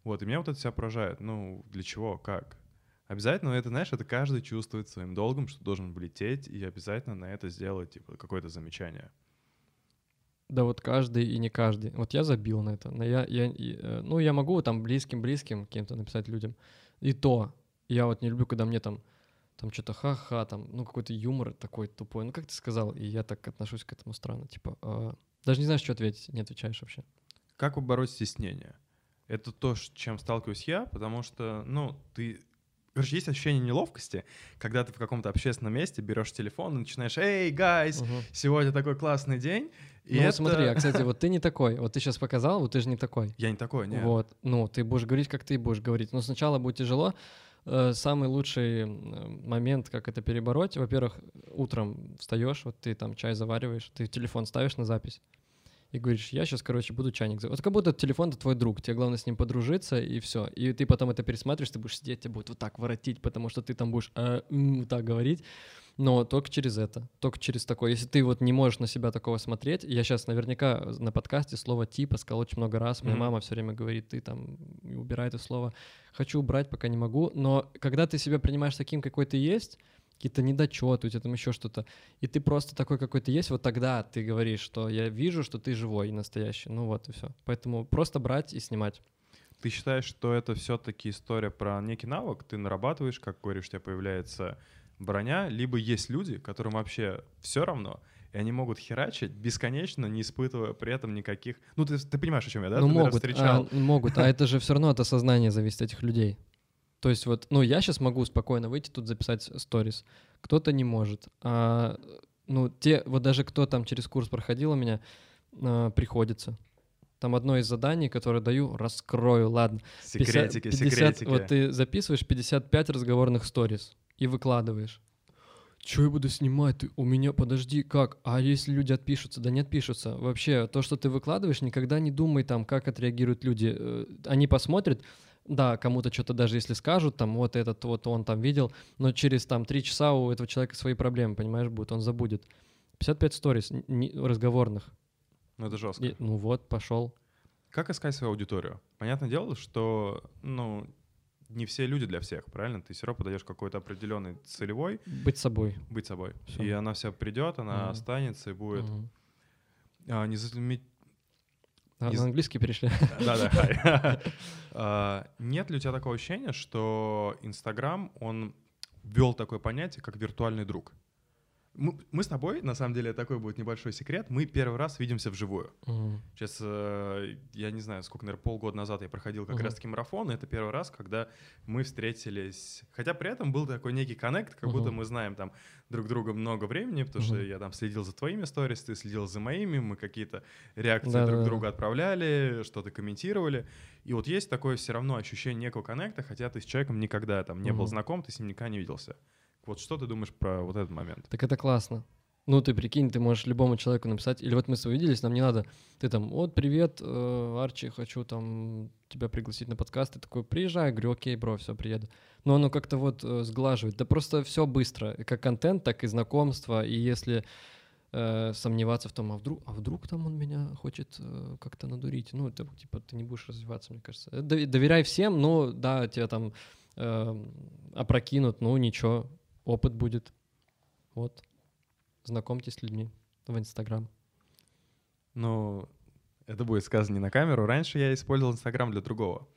Вот, и меня вот это себя поражает. Ну, для чего, как? Обязательно, это, знаешь, это каждый чувствует своим долгом, что должен влететь, и обязательно на это сделать, типа, какое-то замечание. Да вот каждый и не каждый. Вот я забил на это. Но я, я, э, ну, я могу там близким-близким кем-то написать людям. И то. Я вот не люблю, когда мне там там что-то ха-ха, там, ну, какой-то юмор такой тупой. Ну, как ты сказал, и я так отношусь к этому странно. Типа, а, даже не знаешь, что ответить, не отвечаешь вообще. Как побороть стеснение? Это то, с чем сталкиваюсь я, потому что, ну, ты... Короче, есть ощущение неловкости, когда ты в каком-то общественном месте берешь телефон и начинаешь «Эй, гайс, Мгм. сегодня такой классный день». И ну, это... смотри, а, кстати, вот ты не такой. Вот ты сейчас показал, вот ты же не такой. Я не такой, нет. Вот, ну, ты будешь говорить, как ты будешь говорить. Но сначала будет тяжело. Э, Самый лучший м, момент, как это перебороть, во-первых, утром встаешь, вот ты там чай завариваешь, ты телефон ставишь на запись и говоришь, я сейчас, короче, буду чайник. за-». Вот как будто телефон — это твой друг, тебе главное с ним подружиться, и все. И ты потом это пересматриваешь, ты будешь сидеть, тебя будет вот так воротить, потому что ты там будешь «А, м», вот так говорить. Но только через это, только через такое. Если ты вот не можешь на себя такого смотреть, я сейчас наверняка на подкасте слово «типа» сказал очень много раз, моя Мгм. мама все время говорит, ты там убирай это слово. Хочу убрать, пока не могу. Но когда ты себя принимаешь таким, какой ты есть, какие-то недочеты, у тебя там еще что-то, и ты просто такой, какой ты есть, вот тогда ты говоришь, что я вижу, что ты живой и настоящий. Ну вот и все. Поэтому просто брать и снимать. Ты считаешь, что это все-таки история про некий навык? Ты нарабатываешь, как говоришь, у тебя появляется броня, либо есть люди, которым вообще все равно, и они могут херачить бесконечно, не испытывая при этом никаких... Ну, ты, ты понимаешь, о чем я, да? ну ты, наверное, могут, встречал. а, могут, а это же все равно от осознания зависит этих людей. То есть вот, ну я сейчас могу спокойно выйти тут записать сторис, кто-то не может. А, ну те, вот даже кто там через курс проходил у меня, а, приходится. Там одно из заданий, которое даю, раскрою, ладно. 50 Секретики, 50 секретики. Вот ты записываешь 55 разговорных сторис и выкладываешь. Че я буду снимать? Ты, у меня, подожди, как? А если люди отпишутся? Да не отпишутся. Вообще, то, что ты выкладываешь, никогда не думай там, как отреагируют люди. Э, Они посмотрят, да, кому-то что-то даже если скажут, там, вот этот, вот он там видел, но через там три часа у этого человека свои проблемы, понимаешь, будут, он забудет. 55 сторис н- не- разговорных. Ну, это жестко. И, ну вот, пошел. Как искать свою аудиторию? Понятное дело, что, ну, не все люди для всех, правильно? Ты все равно подаешь какой-то определенный целевой. Быть собой. Быть собой. Всё. И она вся придет, она Мгм. останется и будет. Мгм. А, не заметь- А, Из- На английский перешли. Да-да. [LAUGHS] А, Нет ли у тебя такого ощущения, что Инстаграм, он ввел такое понятие, как виртуальный друг? Мы, мы с тобой, на самом деле, такой будет небольшой секрет, мы первый раз видимся вживую. Мгм. Сейчас, э, я не знаю, сколько, наверное, полгода назад я проходил как Мгм. раз-таки марафон, и это первый раз, когда мы встретились. Хотя при этом был такой некий коннект, как будто Мгм. мы знаем там друг друга много времени, потому что Мгм. я там следил за твоими сторис, ты следил за моими, мы какие-то реакции Да-да-да. друг друга отправляли, что-то комментировали. И вот есть такое все равно ощущение некого коннекта, хотя ты с человеком никогда там не был Мгм. знаком, ты с ним никогда не виделся. Вот что ты думаешь про вот этот момент? Так это классно. Ну, ты прикинь, ты можешь любому человеку написать, или вот мы с тобой нам не надо, ты там, вот, привет, э, Арчи, хочу там тебя пригласить на подкаст, ты такой, приезжай, Я говорю, окей, бро, все, приеду. Но оно как-то вот э, сглаживает, да просто все быстро, как контент, так и знакомство, и если э, сомневаться в том, а вдруг, а вдруг там он меня хочет э, как-то надурить, ну, это типа ты не будешь развиваться, мне кажется. Дов- Доверяй всем, ну, да, тебя там э, опрокинут, ну, ничего, опыт будет, вот. Знакомьтесь с людьми в Инстаграм. Ну, это будет сказано не на камеру. Раньше я использовал Инстаграм для другого.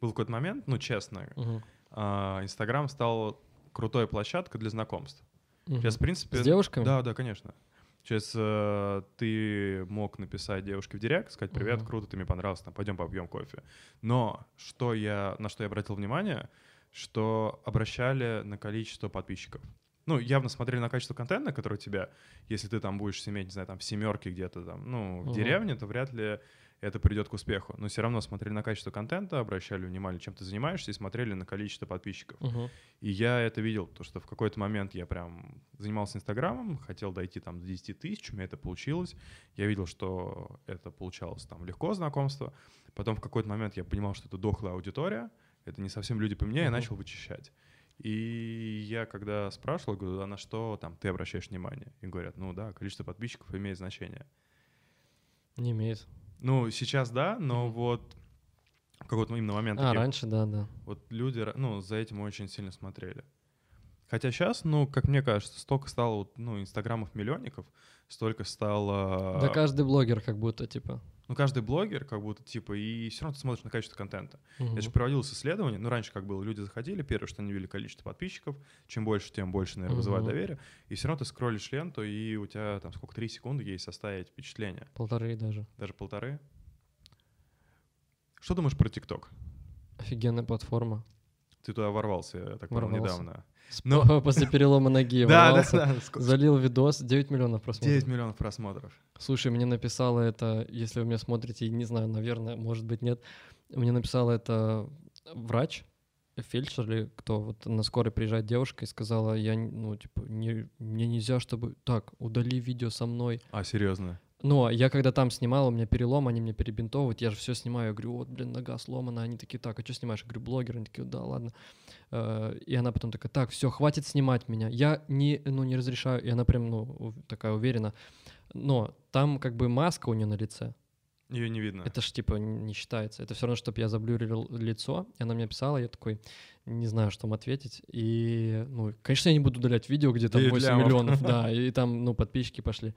Был какой-то момент, ну, честно, а, Инстаграм стал крутой площадкой для знакомств. Мгм. Сейчас, в принципе... С девушками? Да, да, конечно. Сейчас э, ты мог написать девушке в директ, сказать «Привет, Мгм. круто, ты мне понравился, там, пойдем попьем кофе». Но что я, на что я обратил внимание, что обращали на количество подписчиков. Ну, явно смотрели на качество контента, который у тебя, если ты там будешь иметь, не знаю, там в семерке где-то там, ну, в Мгм. деревне, то вряд ли это придет к успеху. Но все равно смотрели на качество контента, обращали внимание, чем ты занимаешься, и смотрели на количество подписчиков. Мгм. И я это видел, потому что в какой-то момент я прям занимался Инстаграмом, хотел дойти там до 10 тысяч, у меня это получилось. Я видел, что это получалось там легко знакомство. Потом в какой-то момент я понимал, что это дохлая аудитория, это не совсем люди по мне, я Мгм. начал вычищать. И я когда спрашивал, говорю, а на что там ты обращаешь внимание? И говорят, ну да, количество подписчиков имеет значение. Не имеет. Ну, сейчас да, но Мгм. вот какой-то именно момент А, такие- раньше, да, да. вот люди, ну, за этим очень сильно смотрели. Хотя сейчас, ну, как мне кажется, столько стало, ну, инстаграмов-миллионников, столько стало... Да каждый блогер как будто, типа. Ну, каждый блогер как будто, типа, и все равно ты смотришь на качество контента. Мгм. Я же проводилось исследование, ну, раньше как было, люди заходили, первое, что они видели количество подписчиков, чем больше, тем больше, наверное, вызывает Мгм. доверие, и все равно ты скроллишь ленту, и у тебя там сколько, три секунды есть составить впечатление, Полторы даже. даже полторы. Что думаешь про ТикТок? Офигенная платформа. Ты туда ворвался, я так понял, недавно. Но- После перелома ноги [LAUGHS] Да, ворвался, да. залил видос, 9 миллионов просмотров. 9 миллионов просмотров. Слушай, мне написала это, если вы меня смотрите, не знаю, наверное, может быть, нет. Мне написала это врач, фельдшер или кто, вот на скорой приезжает девушка и сказала, я, ну, типа, не, мне нельзя, чтобы... Так, удали видео со мной. А, серьезно? А я когда там снимал, у меня перелом, они мне перебинтовывают, я же все снимаю, я говорю, вот, блин, нога сломана, они такие, так, а что снимаешь? Я говорю, блогер, они такие, да, ладно. Э, И она потом такая, так, все, хватит снимать меня, я не, ну, не разрешаю, и она прям, ну, такая уверена. Но там как бы маска у нее на лице, Ее не видно. это ж типа не считается. Это все равно, чтобы я заблюрил лицо. И она мне писала, я такой, не знаю, что вам ответить. И, ну, конечно, я не буду удалять видео, где там Девять 8 лямов. миллионов, да, [LAUGHS] и там, ну, подписчики пошли.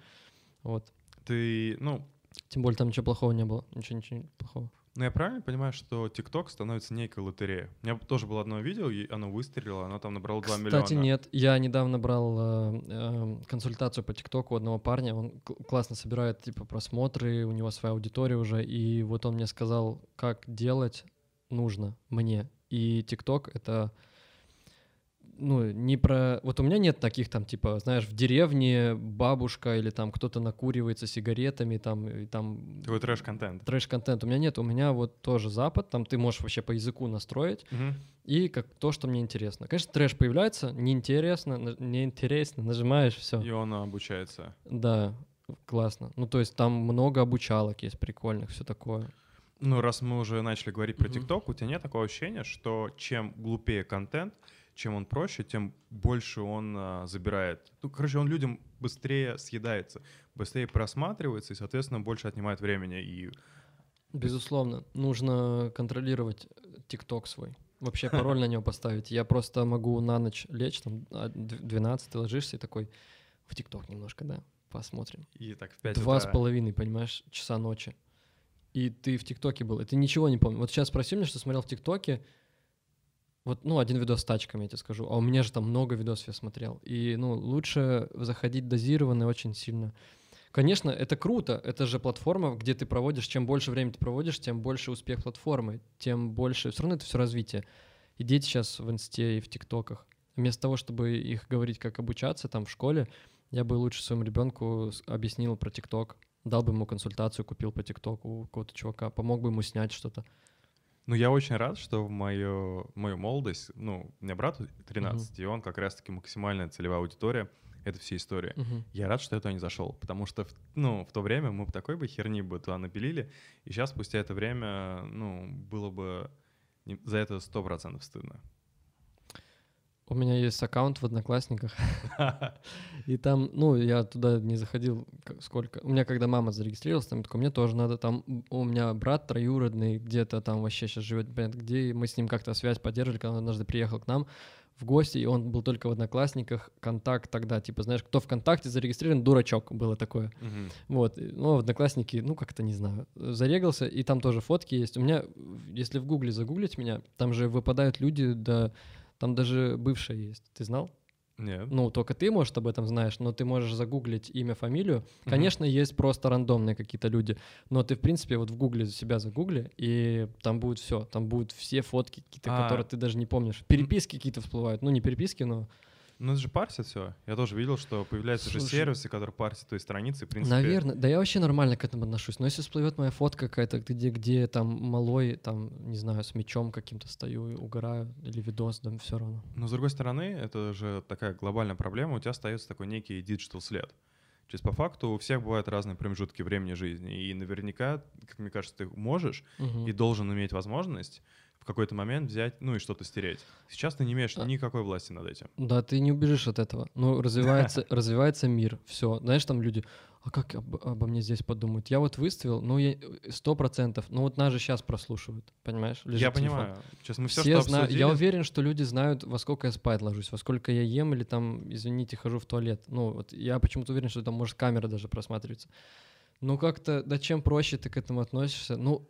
Вот. Ты, ну, Тем более там ничего плохого не было. Ничего, ничего плохого. ну я правильно понимаю, что ТикТок становится некой лотереей? У меня тоже было одно видео, и оно выстрелило, оно там набрало 2 миллиона. Кстати, нет. Я недавно брал э, э, консультацию по ТикТоку у одного парня. Он классно собирает типа просмотры, у него своя аудитория уже. И вот он мне сказал, как делать нужно мне. И ТикТок — это ну, не про... Вот у меня нет таких там, типа, знаешь, в деревне бабушка или там кто-то накуривается сигаретами, там, и там Такой трэш-контент. трэш-контент. У меня нет, у меня вот тоже Запад, там ты можешь вообще по языку настроить, Мгм. и как то, что мне интересно. Конечно, трэш появляется, неинтересно, неинтересно, нажимаешь, все. И он обучается. Да, классно. Ну, то есть там много обучалок есть прикольных, все такое. Ну, раз мы уже начали говорить про. ТикТок, у тебя нет такого ощущения, что чем глупее контент, чем он проще, тем больше он а, забирает. Ну, короче, он людям быстрее съедается, быстрее просматривается и, соответственно, больше отнимает времени. И Безусловно, нужно контролировать ТикТок свой. Вообще [LAUGHS] пароль на него поставить. Я просто могу на ночь лечь, там, 12 ты ложишься и такой, в ТикТок немножко, да, посмотрим. И так в 5 Два утра. с половиной, понимаешь, часа ночи. И ты в ТикТоке был, и ты ничего не помнишь. Вот сейчас спроси меня, что смотрел в ТикТоке, вот, ну, один видос с тачками, я тебе скажу, а у меня же там много видосов я смотрел. И, ну, лучше заходить дозированно очень сильно. Конечно, это круто, это же платформа, где ты проводишь, чем больше времени ты проводишь, тем больше успех платформы, тем больше, все равно это все развитие. И дети сейчас в инсте и в тиктоках. Вместо того, чтобы их говорить, как обучаться там в школе, я бы лучше своему ребенку объяснил про ТикТок, дал бы ему консультацию, купил по ТикТоку у какого-то чувака, помог бы ему снять что-то. Ну, я очень рад, что в мою, мою молодость, ну, у меня брату 13, и он как раз-таки максимальная целевая аудитория, это все истории. Мгм. Я рад, что я туда не зашел, потому что, в- ну, в то время мы бы такой бы херни бы туда напилили, и сейчас, спустя это время, ну, было бы за это сто процентов стыдно. У меня есть аккаунт в Одноклассниках, [LAUGHS] и там, ну, я туда не заходил сколько. У меня, когда мама зарегистрировалась, там такой, мне тоже надо, там у меня брат троюродный где-то там вообще сейчас живет, непонятно где, и мы с ним как-то связь поддерживали, когда он однажды приехал к нам в гости, и он был только в Одноклассниках, контакт тогда, типа, знаешь, кто ВКонтакте зарегистрирован, дурачок, было такое. Мгм. Вот, и, ну, в Одноклассники, ну, как-то не знаю, зарегался, и там тоже фотки есть. У меня, если в Гугле загуглить меня, там же выпадают люди, да, там даже бывшая есть, ты знал? Нет. Ну, только ты, может, об этом знаешь, но ты можешь загуглить имя, фамилию. Конечно, есть просто рандомные какие-то люди, но ты, в принципе, вот в Гугле за себя загугли, и там будет все, там будут все фотки какие-то, А. которые ты даже не помнишь. Переписки какие-то всплывают, ну, не переписки, но... Ну, это же парсит все. Я тоже видел, что появляются же Слушай. сервисы, которые парсят твои страницы, в принципе. Наверное, да я вообще нормально к этому отношусь. Но если всплывет моя фотка какая-то, где, где там малой, там, не знаю, с мечом каким-то стою угораю, или видос, да, все равно. Но с другой стороны, это же такая глобальная проблема, у тебя остается такой некий digital след. То есть по факту у всех бывают разные промежутки времени жизни, и наверняка, как мне кажется, ты можешь Мгм. и должен иметь возможность в какой-то момент взять, ну и что-то стереть. Сейчас ты не имеешь А. никакой власти над этим. Да, ты не убежишь от этого. Ну, развивается, [LAUGHS] развивается мир. Все. Знаешь, там люди, а как об- обо мне здесь подумают? Я вот выставил, ну, сто процентов. Ну, вот нас же сейчас прослушивают, понимаешь? Лежит я телефон. понимаю. Сейчас мы все, Все что знают. обсудили, Я уверен, что люди знают, во сколько я спать ложусь, во сколько я ем или там, извините, хожу в туалет. Ну, вот я почему-то уверен, что там может камера даже просматриваться. Ну, как-то, да чем проще ты к этому относишься? Ну,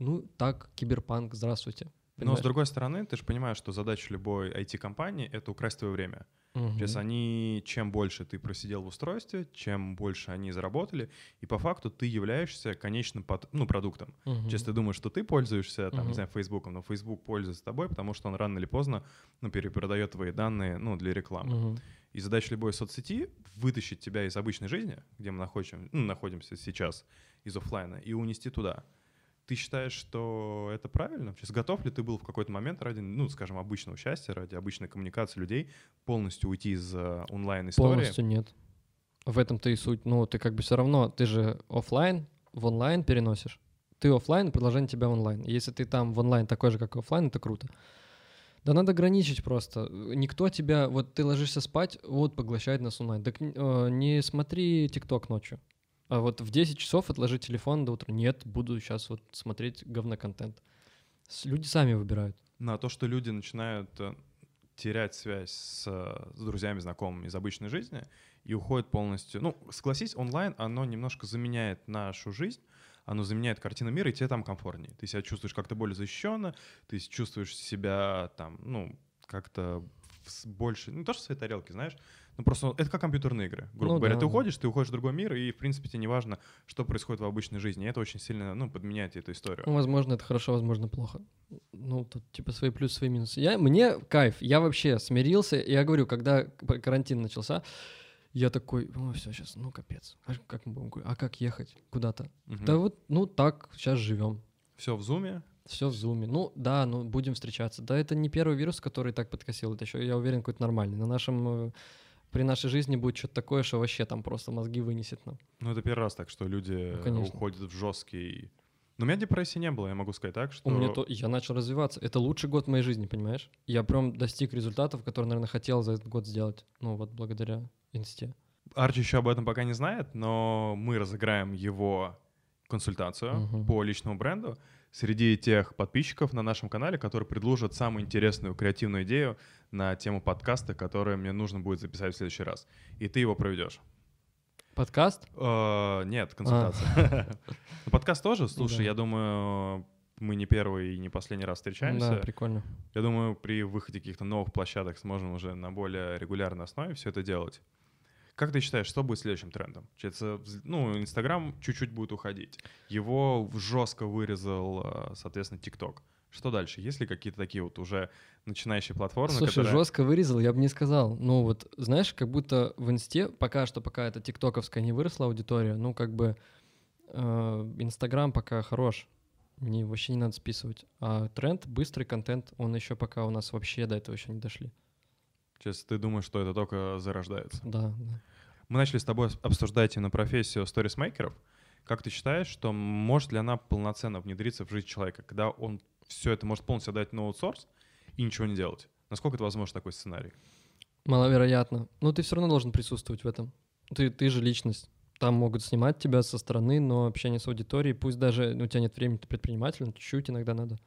ну так, киберпанк, здравствуйте. Но с Понимаешь? другой стороны, ты же понимаешь, что задача любой IT-компании — это украсть твое время. Мгм. Сейчас они, чем больше ты просидел в устройстве, чем больше они заработали, и по факту ты являешься конечным под- ну, продуктом. Мгм. Сейчас ты думаешь, что ты пользуешься, там, Мгм. не знаю, Фейсбуком, но Facebook пользуется тобой, потому что он рано или поздно, ну, перепродает твои данные, ну, для рекламы. Мгм. И задача любой соцсети — вытащить тебя из обычной жизни, где мы находим, ну, находимся сейчас, из оффлайна, и унести туда. Ты считаешь, что это правильно? Сейчас готов ли ты был в какой-то момент ради, ну, скажем, обычного счастья, ради обычной коммуникации людей полностью уйти из э, онлайн-истории? Полностью нет. В этом-то и суть. Ну, ты как бы все равно, ты же оффлайн в онлайн переносишь. Ты оффлайн, предложение тебя онлайн. Если ты там в онлайн такой же, как и оффлайн, это круто. Да надо ограничить просто. Никто тебя... Вот ты ложишься спать, вот поглощает нас онлайн. Так э, не смотри ТикТок ночью. А вот в 10 часов отложи телефон до утра. Нет, буду сейчас вот смотреть говноконтент. Люди сами выбирают. На то, что люди начинают э, терять связь с, э, с друзьями, знакомыми из обычной жизни и уходят полностью. Ну, согласись, онлайн, оно немножко заменяет нашу жизнь, оно заменяет картину мира, и тебе там комфортнее. Ты себя чувствуешь как-то более защищенно, ты чувствуешь себя там, ну, как-то больше, не то что в своей тарелке, знаешь, ну просто это как компьютерные игры. Грубо Ну говоря, да, ты уходишь, ты уходишь в другой мир, и в принципе тебе не важно, что происходит в обычной жизни. И это очень сильно, ну, подменяет эту историю. Ну, возможно, это хорошо, возможно, плохо. Ну, тут типа свои плюсы, свои минусы. Я, мне кайф, я вообще смирился. Я говорю, когда карантин начался, я такой, ну все, сейчас, ну капец. А как мы будем, а как ехать куда-то? Да вот, ну так, сейчас живем. Все в зуме, Все в зуме. Ну да, ну будем встречаться. Да, это не первый вирус, который так подкосил. Это еще, я уверен, какой-то нормальный. На нашем э, при нашей жизни будет что-то такое, что вообще там просто мозги вынесет нам. Ну, это первый раз так, что люди Ну, конечно. уходят в жесткий... Но у меня депрессии не было, я могу сказать так, что... У меня то, я начал развиваться. Это лучший год моей жизни, понимаешь? Я прям достиг результатов, которые, наверное, хотел за этот год сделать. Ну вот благодаря инсте. Арчи еще об этом пока не знает, но мы разыграем его консультацию Мгм. по личному бренду среди тех подписчиков на нашем канале, которые предложат самую интересную креативную идею на тему подкаста, которую мне нужно будет записать в следующий раз. И ты его проведешь. Подкаст? Э, Нет, консультация. [LAUGHS] Ну, Подкаст тоже, слушай, Да. я думаю, мы не первый и не последний раз Да, встречаемся. прикольно. Я думаю, при выходе каких-то новых площадок сможем уже на более регулярной основе все это делать. Как ты считаешь, что будет следующим трендом? Вз- Ну, Инстаграм чуть-чуть будет уходить. Его жестко вырезал, э, соответственно, ТикТок. Что дальше? Есть ли какие-то такие вот уже начинающие платформы, Слушай, которые... жестко вырезал, я бы не сказал. Ну вот, знаешь, как будто в инсте, пока что, пока это тиктоковская не выросла аудитория, ну как бы э, Инстаграм пока хорош, не, вообще не надо списывать. А тренд, быстрый контент, он еще пока у нас вообще до этого еще не дошли. Сейчас ты думаешь, что это только зарождается? Да, да. Мы начали с тобой обсуждать именно профессию сторисмейкеров. Как ты считаешь, что может ли она полноценно внедриться в жизнь человека, когда он все это может полностью отдать на аутсорс и ничего не делать? Насколько это возможно такой сценарий? Маловероятно. Но ты все равно должен присутствовать в этом. Ты, ты же личность. Там могут снимать тебя со стороны, но общение с аудиторией, пусть даже у тебя нет времени, ты предприниматель, но чуть-чуть иногда надо.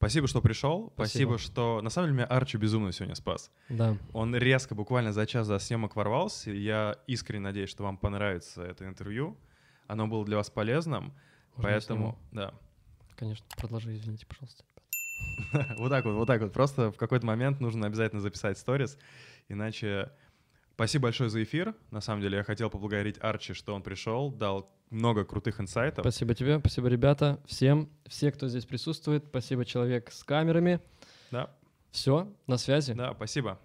Спасибо, что пришел. Спасибо, Спасибо. что... На самом деле, меня Арчи безумно сегодня спас. Да. Он резко, буквально за час до съемок ворвался. Я искренне надеюсь, что вам понравится это интервью. Оно было для вас полезным. Можно поэтому, да. Конечно, продолжи, извините, пожалуйста. [LAUGHS] Вот так вот, вот так вот. Просто в какой-то момент нужно обязательно записать сторис, иначе... Спасибо большое за эфир. На самом деле я хотел поблагодарить Арчи, что он пришел, дал много крутых инсайтов. Спасибо тебе, спасибо, ребята, всем, все, кто здесь присутствует. Спасибо, человек с камерами. Да, Все, на связи. да, спасибо.